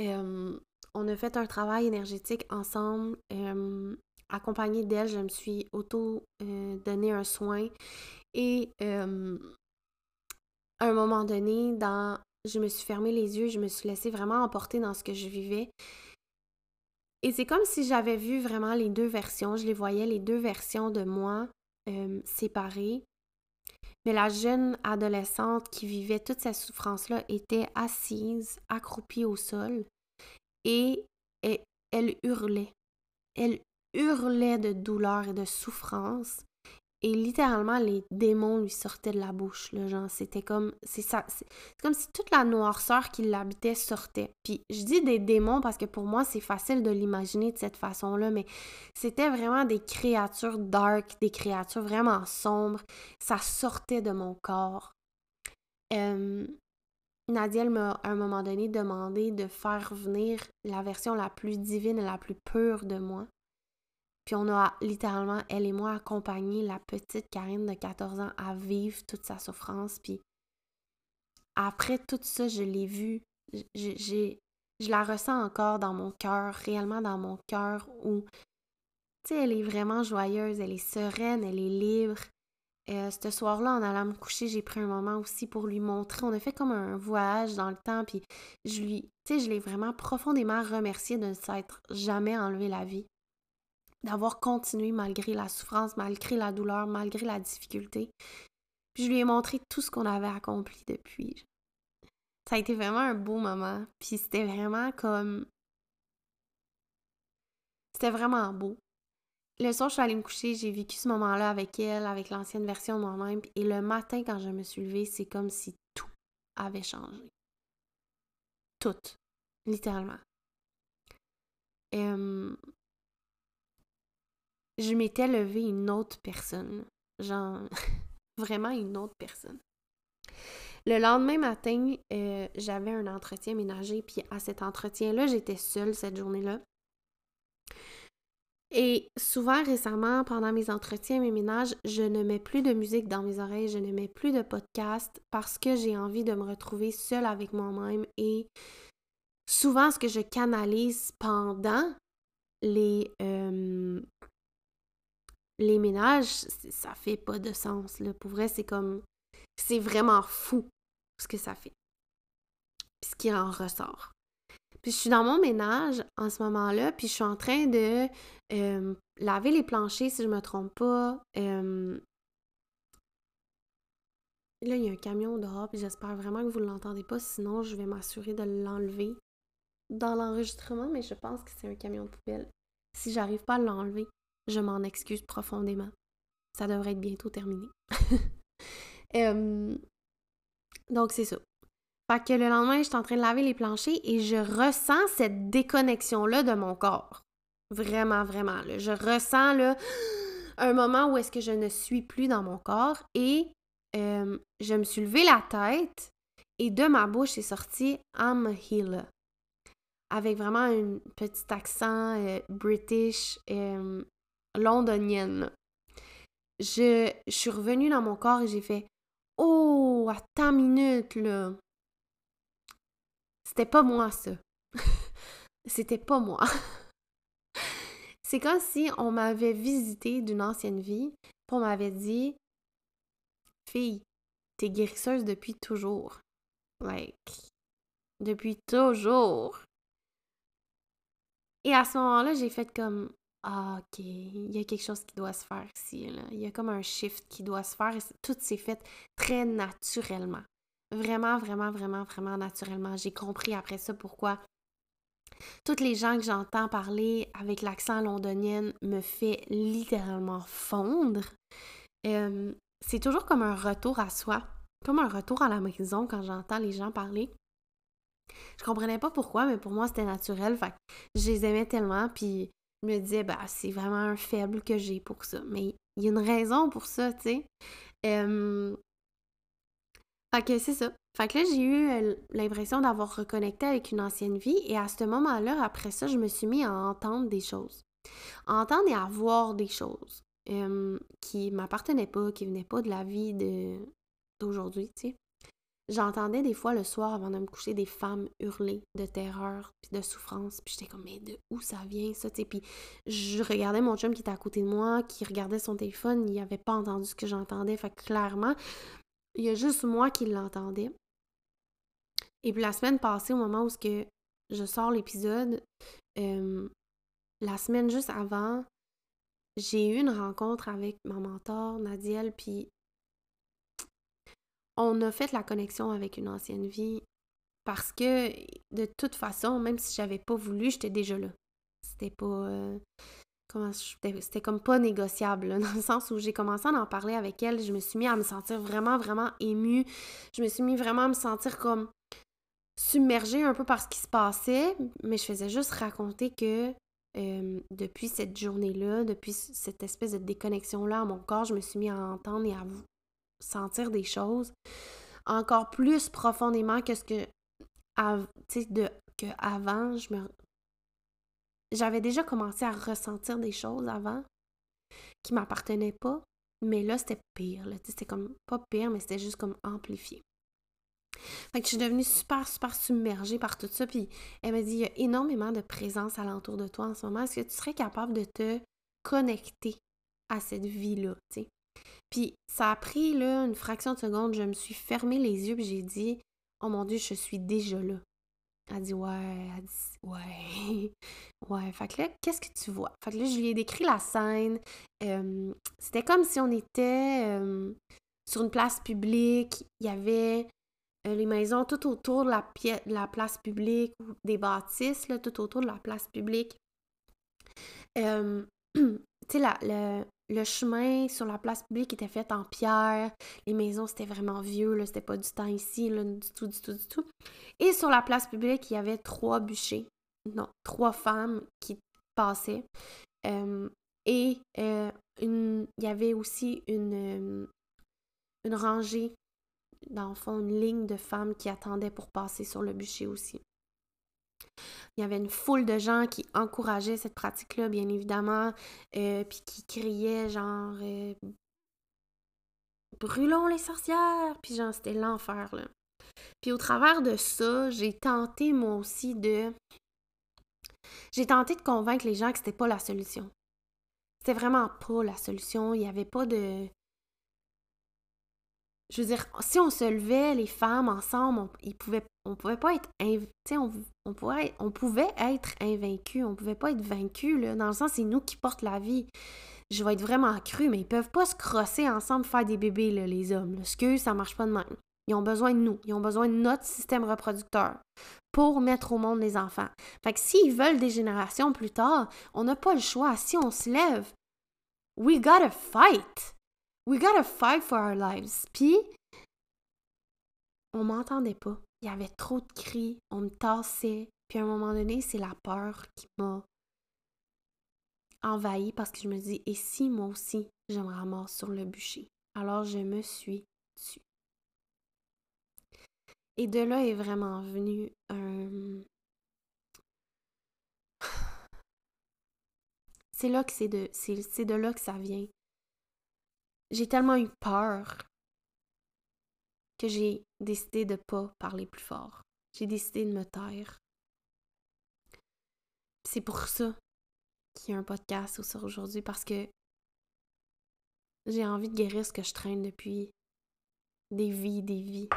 Euh, on a fait un travail énergétique ensemble. Euh, accompagnée d'elle, je me suis auto-donné un soin. Et à un moment donné, dans, je me suis fermé les yeux, je me suis laissée vraiment emporter dans ce que je vivais. Et c'est comme si j'avais vu vraiment les deux versions. Je les voyais, les deux versions de moi séparées. Mais la jeune adolescente qui vivait toute cette souffrance-là était assise, accroupie au sol, et, elle hurlait. Elle hurlait de douleur et de souffrance. Et littéralement, les démons lui sortaient de la bouche, là, genre, c'était comme, c'est comme si toute la noirceur qui l'habitait sortait. Puis je dis des démons parce que pour moi, c'est facile de l'imaginer de cette façon-là, mais c'était vraiment des créatures dark, des créatures vraiment sombres. Ça sortait de mon corps. Euh, Nadia m'a à un moment donné demandé de faire venir la version la plus divine et la plus pure de moi. Puis on a littéralement, elle et moi, accompagné la petite Karine de 14 ans à vivre toute sa souffrance. Puis après tout ça, je l'ai vue. Je la ressens encore dans mon cœur, réellement dans mon cœur, où, tu sais, elle est vraiment joyeuse, elle est sereine, elle est libre. Euh, ce soir-là, en allant me coucher, j'ai pris un moment aussi pour lui montrer. On a fait comme un voyage dans le temps, puis je lui, tu sais, je l'ai vraiment profondément remercié de ne s'être jamais enlevé la vie d'avoir continué malgré la souffrance, malgré la douleur, malgré la difficulté. Je lui ai montré tout ce qu'on avait accompli depuis. Ça a été vraiment un beau moment. Puis c'était vraiment comme... C'était vraiment beau. Le soir, je suis allée me coucher, j'ai vécu ce moment-là avec elle, avec l'ancienne version de moi-même. Et le matin, quand je me suis levée, c'est comme si tout avait changé. Tout. Littéralement. Je m'étais levée une autre personne. Genre, vraiment une autre personne. Le lendemain matin, euh, j'avais un entretien ménager, puis à cet entretien-là, j'étais seule cette journée-là. Et souvent récemment, pendant mes entretiens, mes ménages, je ne mets plus de musique dans mes oreilles, je ne mets plus de podcast parce que j'ai envie de me retrouver seule avec moi-même. Et souvent, ce que je canalise pendant les, euh, les ménages, ça fait pas de sens. Là. Pour vrai, c'est comme. C'est vraiment fou ce que ça fait. Puis ce qui en ressort. Puis je suis dans mon ménage en ce moment-là, puis je suis en train de laver les planchers, si je me trompe pas. Là, il y a un camion dehors, puis j'espère vraiment que vous ne l'entendez pas, sinon je vais m'assurer de l'enlever dans l'enregistrement, mais je pense que c'est un camion de poubelle. Si j'arrive pas à l'enlever, je m'en excuse profondément. Ça devrait être bientôt terminé. Donc c'est ça. Fait que le lendemain, je suis en train de laver les planchers et je ressens cette déconnexion-là de mon corps. Vraiment, vraiment. Je ressens là, un moment où est-ce que je ne suis plus dans mon corps et je me suis levé la tête et de ma bouche est sorti I'm healer. Avec vraiment un petit accent euh, british, londonienne. Je, suis revenue dans mon corps et j'ai fait Oh, attends minute là. C'était pas moi ça. C'était pas moi. C'est comme si on m'avait visité d'une ancienne vie, puis on m'avait dit Fille, t'es guérisseuse depuis toujours. Like, depuis toujours. Et à ce moment-là, j'ai fait comme ah, ok, il y a quelque chose qui doit se faire ici. Il y a comme un shift qui doit se faire et tout s'est fait très naturellement. Vraiment, vraiment, vraiment, vraiment naturellement. J'ai compris après ça pourquoi toutes les gens que j'entends parler avec l'accent londonien me fait littéralement fondre. C'est toujours comme un retour à soi, comme un retour à la maison quand j'entends les gens parler. Je comprenais pas pourquoi, mais pour moi c'était naturel. Fait je les aimais tellement, puis je me disais, bah, c'est vraiment un faible que j'ai pour ça. Mais il y a une raison pour ça, tu sais. Euh, fait que c'est ça. Fait que là, j'ai eu l'impression d'avoir reconnecté avec une ancienne vie et à ce moment-là, après ça, je me suis mis à entendre des choses. À entendre et à voir des choses qui m'appartenaient pas, qui venaient pas de la vie d'aujourd'hui, tu sais. J'entendais des fois le soir avant de me coucher des femmes hurler de terreur puis de souffrance. Puis j'étais comme, mais de où ça vient ça? Puis je regardais mon chum qui était à côté de moi, qui regardait son téléphone, il avait pas entendu ce que j'entendais. Fait que clairement, il y a juste moi qui l'entendais. Et puis la semaine passée, au moment où je sors l'épisode, la semaine juste avant, j'ai eu une rencontre avec ma mentor, Nadiel, puis on a fait la connexion avec une ancienne vie parce que de toute façon, même si j'avais pas voulu, j'étais déjà là. C'était pas. Euh, c'était comme pas négociable, dans le sens où j'ai commencé à en parler avec elle, je me suis mis à me sentir vraiment, vraiment émue. Je me suis mis vraiment à me sentir comme submergée un peu par ce qui se passait, mais je faisais juste raconter que euh, depuis cette journée-là, depuis cette espèce de déconnexion-là à mon corps, je me suis mis à entendre et à sentir des choses encore plus profondément que ce que, sais, de, que avant, je me j'avais déjà commencé à ressentir des choses avant qui m'appartenaient pas, mais là, c'était pire. C'était comme, pas pire, mais c'était juste comme amplifié. Fait que je suis devenue super, super submergée par tout ça. Puis elle m'a dit, il y a énormément de présence alentour de toi en ce moment. Est-ce que tu serais capable de te connecter à cette vie-là? Puis ça a pris là une fraction de seconde, je me suis fermé les yeux et j'ai dit, oh mon Dieu, je suis déjà là. Elle dit ouais, elle dit ouais. ouais, fait que là, qu'est-ce que tu vois? Fait que là, je lui ai décrit la scène. c'était comme si on était sur une place publique. Il y avait euh, les maisons tout autour de la, la place publique ou des bâtisses, là, tout autour de la place publique. tu sais, la, le chemin sur la place publique était fait en pierre. Les maisons, c'était vraiment vieux. C'était pas du temps ici, du tout, du tout, du tout. Et sur la place publique, il y avait trois bûchers. Non, trois femmes qui passaient. Euh, et euh, il y avait aussi une, une rangée, dans le fond, une ligne de femmes qui attendaient pour passer sur le bûcher aussi. Il y avait une foule de gens qui encourageaient cette pratique-là, bien évidemment, euh, puis qui criaient genre euh, Brûlons les sorcières! Puis genre, c'était l'enfer, là. Puis au travers de ça, j'ai tenté moi aussi de. J'ai tenté de convaincre les gens que c'était pas la solution. C'était vraiment pas la solution. Il n'y avait pas de. Je veux dire, si on se levait, les femmes ensemble, on, ils pouvaient, on pouvait pas être. On, on, pourrait, on pouvait être invaincus. On pouvait pas être vaincus, là. Dans le sens, c'est nous qui portent la vie. Je vais être vraiment cru, mais ils peuvent pas se crosser ensemble, faire des bébés, là, les hommes. Là. que ça marche pas de même. Ils ont besoin de nous. Ils ont besoin de notre système reproducteur pour mettre au monde les enfants. Fait que s'ils veulent des générations plus tard, on n'a pas le choix. Si on se lève, we gotta fight. We gotta fight for our lives. Puis, on m'entendait pas. Il y avait trop de cris, on me tassait. Puis à un moment donné, c'est la peur qui m'a envahi parce que je me dis, et si moi aussi, je me ramasse sur le bûcher? Alors je me suis tue. Et de là est vraiment venu un. C'est là que c'est de. C'est de là que ça vient. J'ai tellement eu peur que j'ai décidé de pas parler plus fort. J'ai décidé de me taire. C'est pour ça qu'il y a un podcast sur aujourd'hui parce que j'ai envie de guérir ce que je traîne depuis des vies, des vies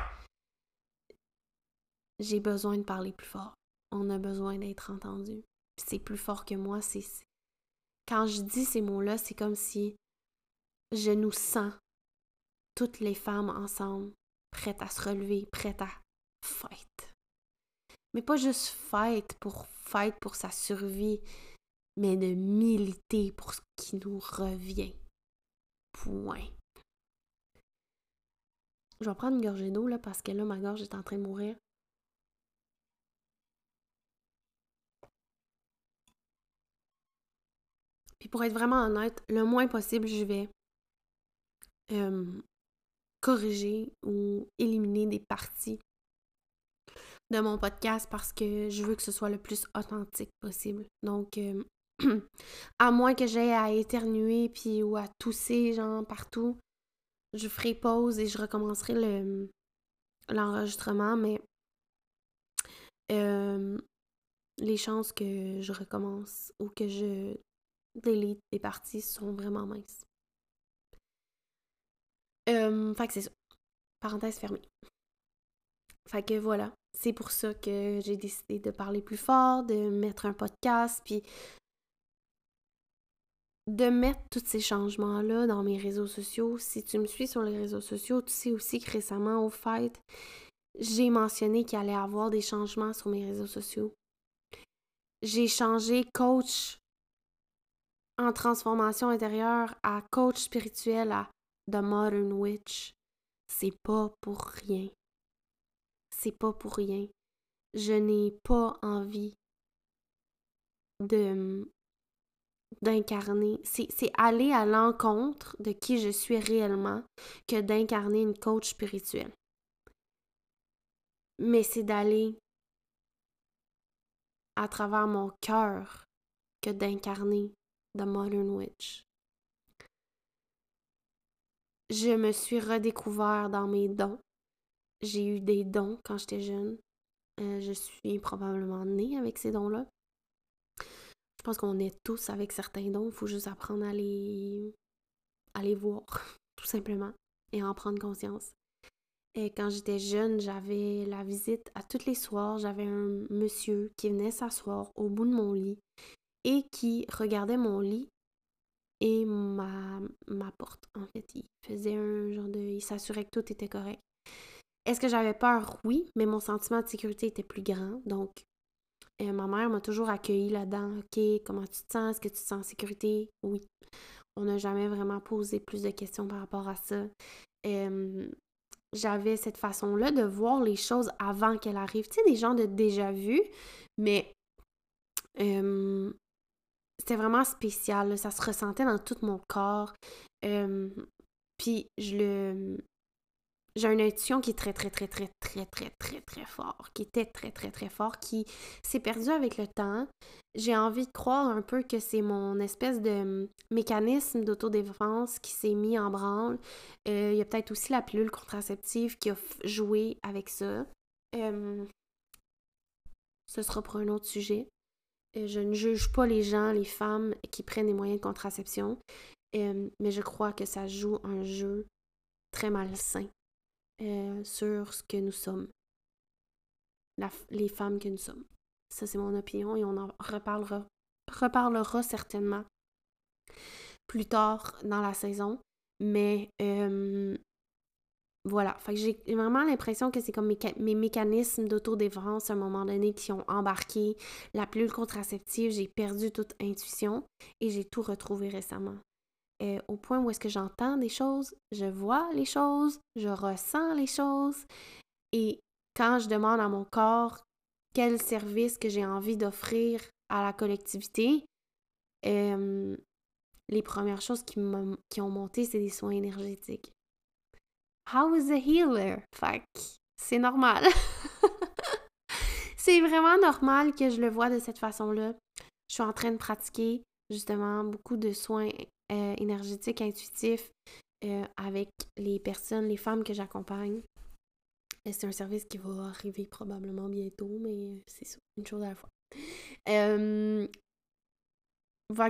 j'ai besoin de parler plus fort. On a besoin d'être entendu. C'est plus fort que moi. C'est quand je dis ces mots-là, c'est comme si je nous sens toutes les femmes ensemble, prêtes à se relever, prêtes à fight. Mais pas juste fight pour fight pour sa survie, mais de militer pour ce qui nous revient. Point. Je vais prendre une gorgée d'eau là parce que là ma gorge est en train de mourir. Puis pour être vraiment honnête, le moins possible, je vais corriger ou éliminer des parties de mon podcast parce que je veux que ce soit le plus authentique possible. Donc, à moins que j'aie à éternuer puis ou à tousser genre partout, je ferai pause et je recommencerai le l'enregistrement, mais les chances que je recommence ou que je des, des parties sont vraiment minces. Euh, fait que c'est ça. Parenthèse fermée. Fait que voilà. C'est pour ça que j'ai décidé de parler plus fort, de mettre un podcast, puis de mettre tous ces changements-là dans mes réseaux sociaux. Si tu me suis sur les réseaux sociaux, tu sais aussi que récemment, au fait, j'ai mentionné qu'il allait y avoir des changements sur mes réseaux sociaux. J'ai changé coach en transformation intérieure à coach spirituel à The Modern Witch, c'est pas pour rien. C'est pas pour rien. Je n'ai pas envie de d'incarner, c'est aller à l'encontre de qui je suis réellement que d'incarner une coach spirituelle. Mais c'est d'aller à travers mon cœur que d'incarner The Modern Witch. Je me suis redécouvert dans mes dons. J'ai eu des dons quand j'étais jeune. Euh, je suis probablement née avec ces dons-là. Je pense qu'on est tous avec certains dons. Il faut juste apprendre à les, à voir, tout simplement, et en prendre conscience. Et quand j'étais jeune, j'avais la visite à tous les soirs. J'avais un monsieur qui venait s'asseoir au bout de mon lit et qui regardait mon lit et ma, ma porte. En fait, il faisait un genre de. Il s'assurait que tout était correct. Est-ce que j'avais peur? Oui, mais mon sentiment de sécurité était plus grand. Donc, euh, ma mère m'a toujours accueilli là-dedans. OK, comment tu te sens? Est-ce que tu te sens en sécurité? Oui. On n'a jamais vraiment posé plus de questions par rapport à ça. j'avais cette façon-là de voir les choses avant qu'elles arrivent. Tu sais, des gens de déjà vu, mais c'était vraiment spécial. Ça se ressentait dans tout mon corps. puis je le. J'ai une intuition qui est très, très, très, très, très, très, très, très fort, qui était très, très, très fort, qui s'est perdu avec le temps. J'ai envie de croire un peu que c'est mon espèce de mécanisme d'autodéfense qui s'est mis en branle. Euh, il y a peut-être aussi la pilule contraceptive qui a joué avec ça. ce sera pour un autre sujet. Euh, je ne juge pas les gens, les femmes qui prennent des moyens de contraception, euh, mais je crois que ça joue un jeu très malsain euh, sur ce que nous sommes, les femmes que nous sommes. Ça, c'est mon opinion et on en reparlera, reparlera certainement plus tard dans la saison. Mais voilà, fait j'ai vraiment l'impression que c'est comme mes, mécanismes d'autodéfense à un moment donné qui ont embarqué la pilule contraceptive, j'ai perdu toute intuition et j'ai tout retrouvé récemment. Euh, au point où est-ce que j'entends des choses, je vois les choses, je ressens les choses et quand je demande à mon corps quel service que j'ai envie d'offrir à la collectivité, euh, les premières choses qui, qui ont monté, c'est des soins énergétiques. How is a healer? Fait c'est normal. c'est vraiment normal que je le vois de cette façon-là. Je suis en train de pratiquer justement beaucoup de soins euh, énergétiques, intuitifs euh, avec les personnes, les femmes que j'accompagne. C'est un service qui va arriver probablement bientôt, mais c'est ça, une chose à la fois. Euh,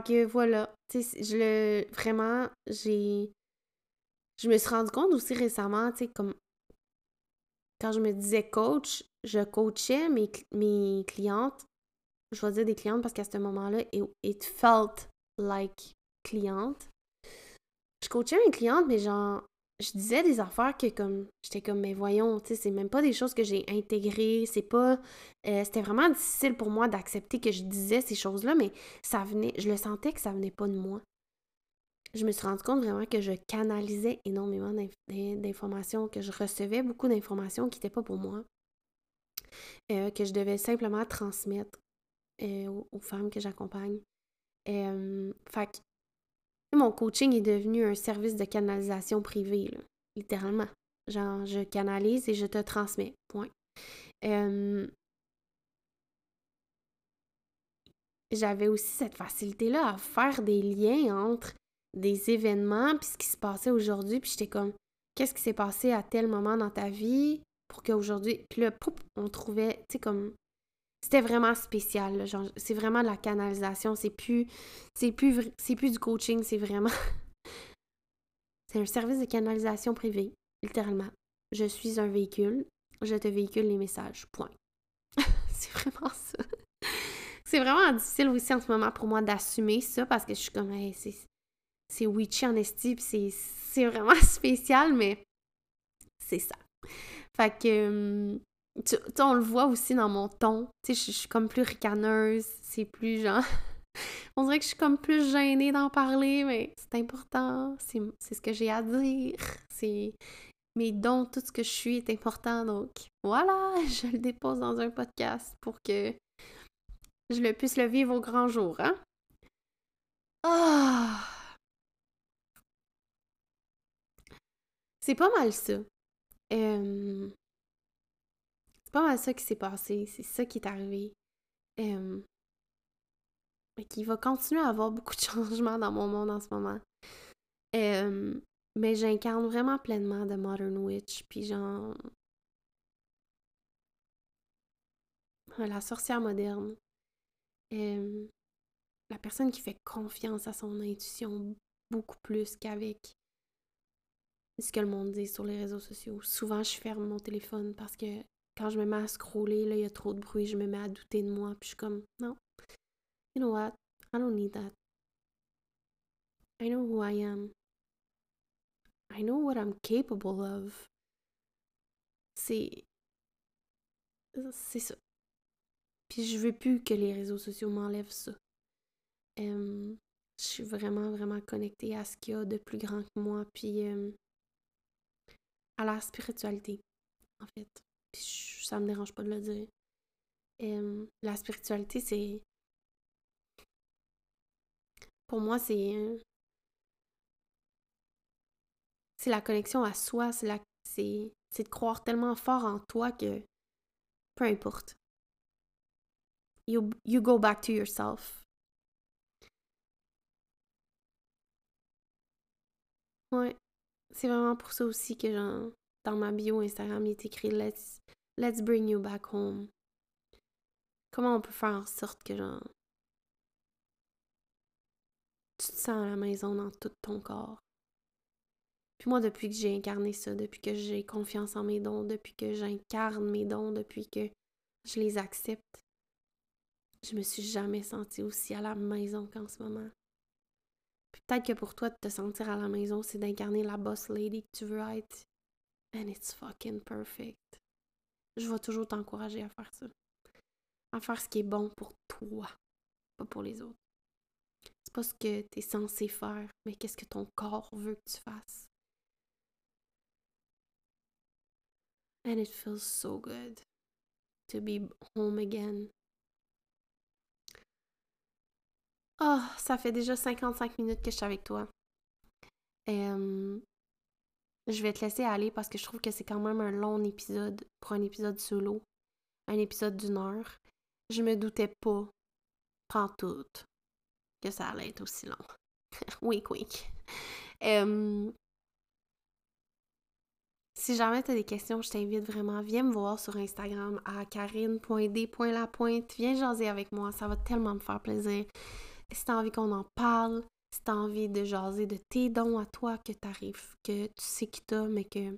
que voilà, je le vraiment j'ai je me suis rendu compte aussi récemment, tu sais, comme quand je me disais coach, je coachais mes, mes clientes. Je vais dire des clientes parce qu'à ce moment-là, it, felt like cliente. Je coachais mes clientes, mais genre, je disais des affaires que comme, j'étais comme, mais voyons, tu sais, c'est même pas des choses que j'ai intégrées, c'est pas, euh, c'était vraiment difficile pour moi d'accepter que je disais ces choses-là, mais ça venait, je le sentais que ça venait pas de moi je me suis rendu compte vraiment que je canalisais énormément d'informations, que je recevais beaucoup d'informations qui n'étaient pas pour moi, euh, que je devais simplement transmettre euh, aux, femmes que j'accompagne. Euh, fait que mon coaching est devenu un service de canalisation privée, littéralement. Genre, je canalise et je te transmets. Point. J'avais aussi cette facilité-là à faire des liens entre des événements, puis ce qui se passait aujourd'hui, puis j'étais comme, qu'est-ce qui s'est passé à tel moment dans ta vie pour qu'aujourd'hui, puis là, on trouvait, tu sais, comme, c'était vraiment spécial, genre, c'est vraiment de la canalisation, c'est plus, c'est plus, c'est plus du coaching, c'est vraiment, c'est un service de canalisation privée, littéralement. Je suis un véhicule, je te véhicule les messages, point. c'est vraiment ça. C'est vraiment difficile aussi en ce moment pour moi d'assumer ça parce que je suis comme, hey, c'est c'est witchy en esti, c'est vraiment spécial, mais c'est ça. Fait que, hum, tu, on le voit aussi dans mon ton. Tu sais, je suis comme plus ricaneuse, c'est plus genre. on dirait que je suis comme plus gênée d'en parler, mais c'est important, c'est ce que j'ai à dire, c'est mes dons, tout ce que je suis est important, donc voilà, je le dépose dans un podcast pour que je le puisse le vivre au grand jour, hein? Ah! C'est pas mal ça. c'est pas mal ça qui s'est passé. C'est ça qui est arrivé. Euh, et qui va continuer à avoir beaucoup de changements dans mon monde en ce moment. mais j'incarne vraiment pleinement de Modern Witch. Puis genre. La sorcière moderne. la personne qui fait confiance à son intuition beaucoup plus qu'avec ce que le monde dit sur les réseaux sociaux. Souvent, je ferme mon téléphone parce que quand je me mets à scroller, là, il y a trop de bruit, je me mets à douter de moi, puis je suis comme, non, you know what, I don't need that. I know who I am. I know what I'm capable of. C'est. C'est ça. Puis je veux plus que les réseaux sociaux m'enlèvent ça. je suis vraiment, vraiment connectée à ce qu'il y a de plus grand que moi. Puis à la spiritualité, en fait. Puis ça me dérange pas de le dire. la spiritualité, c'est. Pour moi, c'est. C'est la connexion à soi, c'est de croire tellement fort en toi que peu importe. You, you go back to yourself. Ouais. C'est vraiment pour ça aussi que genre, dans ma bio Instagram, il est écrit Let's, let's bring you back home. Comment on peut faire en sorte que genre tu te sens à la maison dans tout ton corps? Puis moi, depuis que j'ai incarné ça, depuis que j'ai confiance en mes dons, depuis que j'incarne mes dons, depuis que je les accepte, je me suis jamais sentie aussi à la maison qu'en ce moment. Peut-être que pour toi, de te sentir à la maison, c'est d'incarner la boss lady que tu veux être. And it's fucking perfect. Je vais toujours t'encourager à faire ça. À faire ce qui est bon pour toi, pas pour les autres. C'est pas ce que tu es censé faire, mais qu'est-ce que ton corps veut que tu fasses. And it feels so good to be home again. Oh, ça fait déjà 55 minutes que je suis avec toi. je vais te laisser aller parce que je trouve que c'est quand même un long épisode pour un épisode solo. Un épisode d'une heure. Je me doutais pas, tout, que ça allait être aussi long. wink wink. si jamais tu as des questions, je t'invite vraiment, viens me voir sur Instagram à karine.d.lapointe. Viens jaser avec moi, ça va tellement me faire plaisir. Si tu as envie qu'on en parle, si tu as envie de jaser de tes dons à toi que tu arrives, que tu sais qui t'as, mais que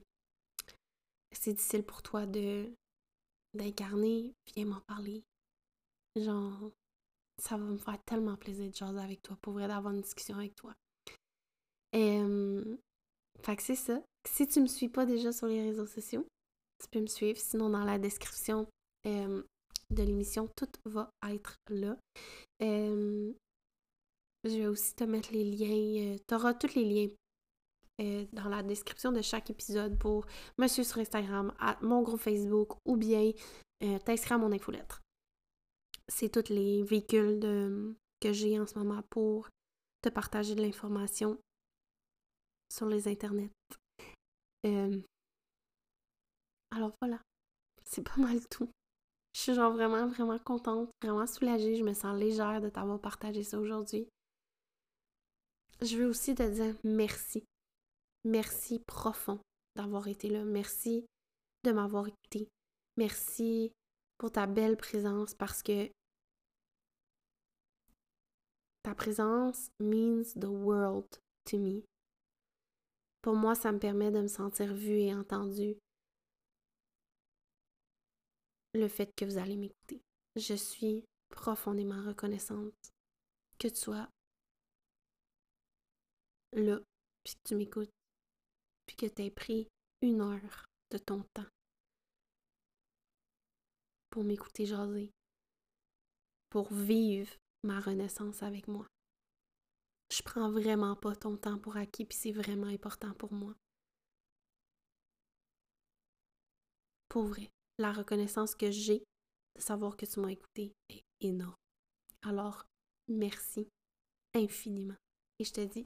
c'est difficile pour toi de d'incarner, viens m'en parler. Genre, ça va me faire tellement plaisir de jaser avec toi, pour vrai, d'avoir une discussion avec toi. Et, fait que c'est ça. Si tu me suis pas déjà sur les réseaux sociaux, tu peux me suivre. Sinon, dans la description de l'émission, tout va être là. Je vais aussi te mettre les liens. Euh, tu auras tous les liens euh, dans la description de chaque épisode pour me suivre sur Instagram, mon groupe Facebook ou bien euh, t'inscrire à mon infolettre c'est tous les véhicules que j'ai en ce moment pour te partager de l'information sur les internets. Alors voilà, c'est pas mal tout. Je suis genre vraiment, vraiment contente, vraiment soulagée. Je me sens légère de t'avoir partagé ça aujourd'hui. Je veux aussi te dire merci. Merci profond d'avoir été là. Merci de m'avoir écouté. Merci pour ta belle présence parce que ta présence means the world to me. Pour moi, ça me permet de me sentir vue et entendue. Le fait que vous allez m'écouter. Je suis profondément reconnaissante que tu sois là, puis que tu m'écoutes, puis que tu aies pris une heure de ton temps pour m'écouter jaser, pour vivre ma renaissance avec moi. Je prends vraiment pas ton temps pour acquis, puis c'est vraiment important pour moi. Pour vrai, la reconnaissance que j'ai de savoir que tu m'as écouté est énorme. Alors, merci infiniment. Et je te dis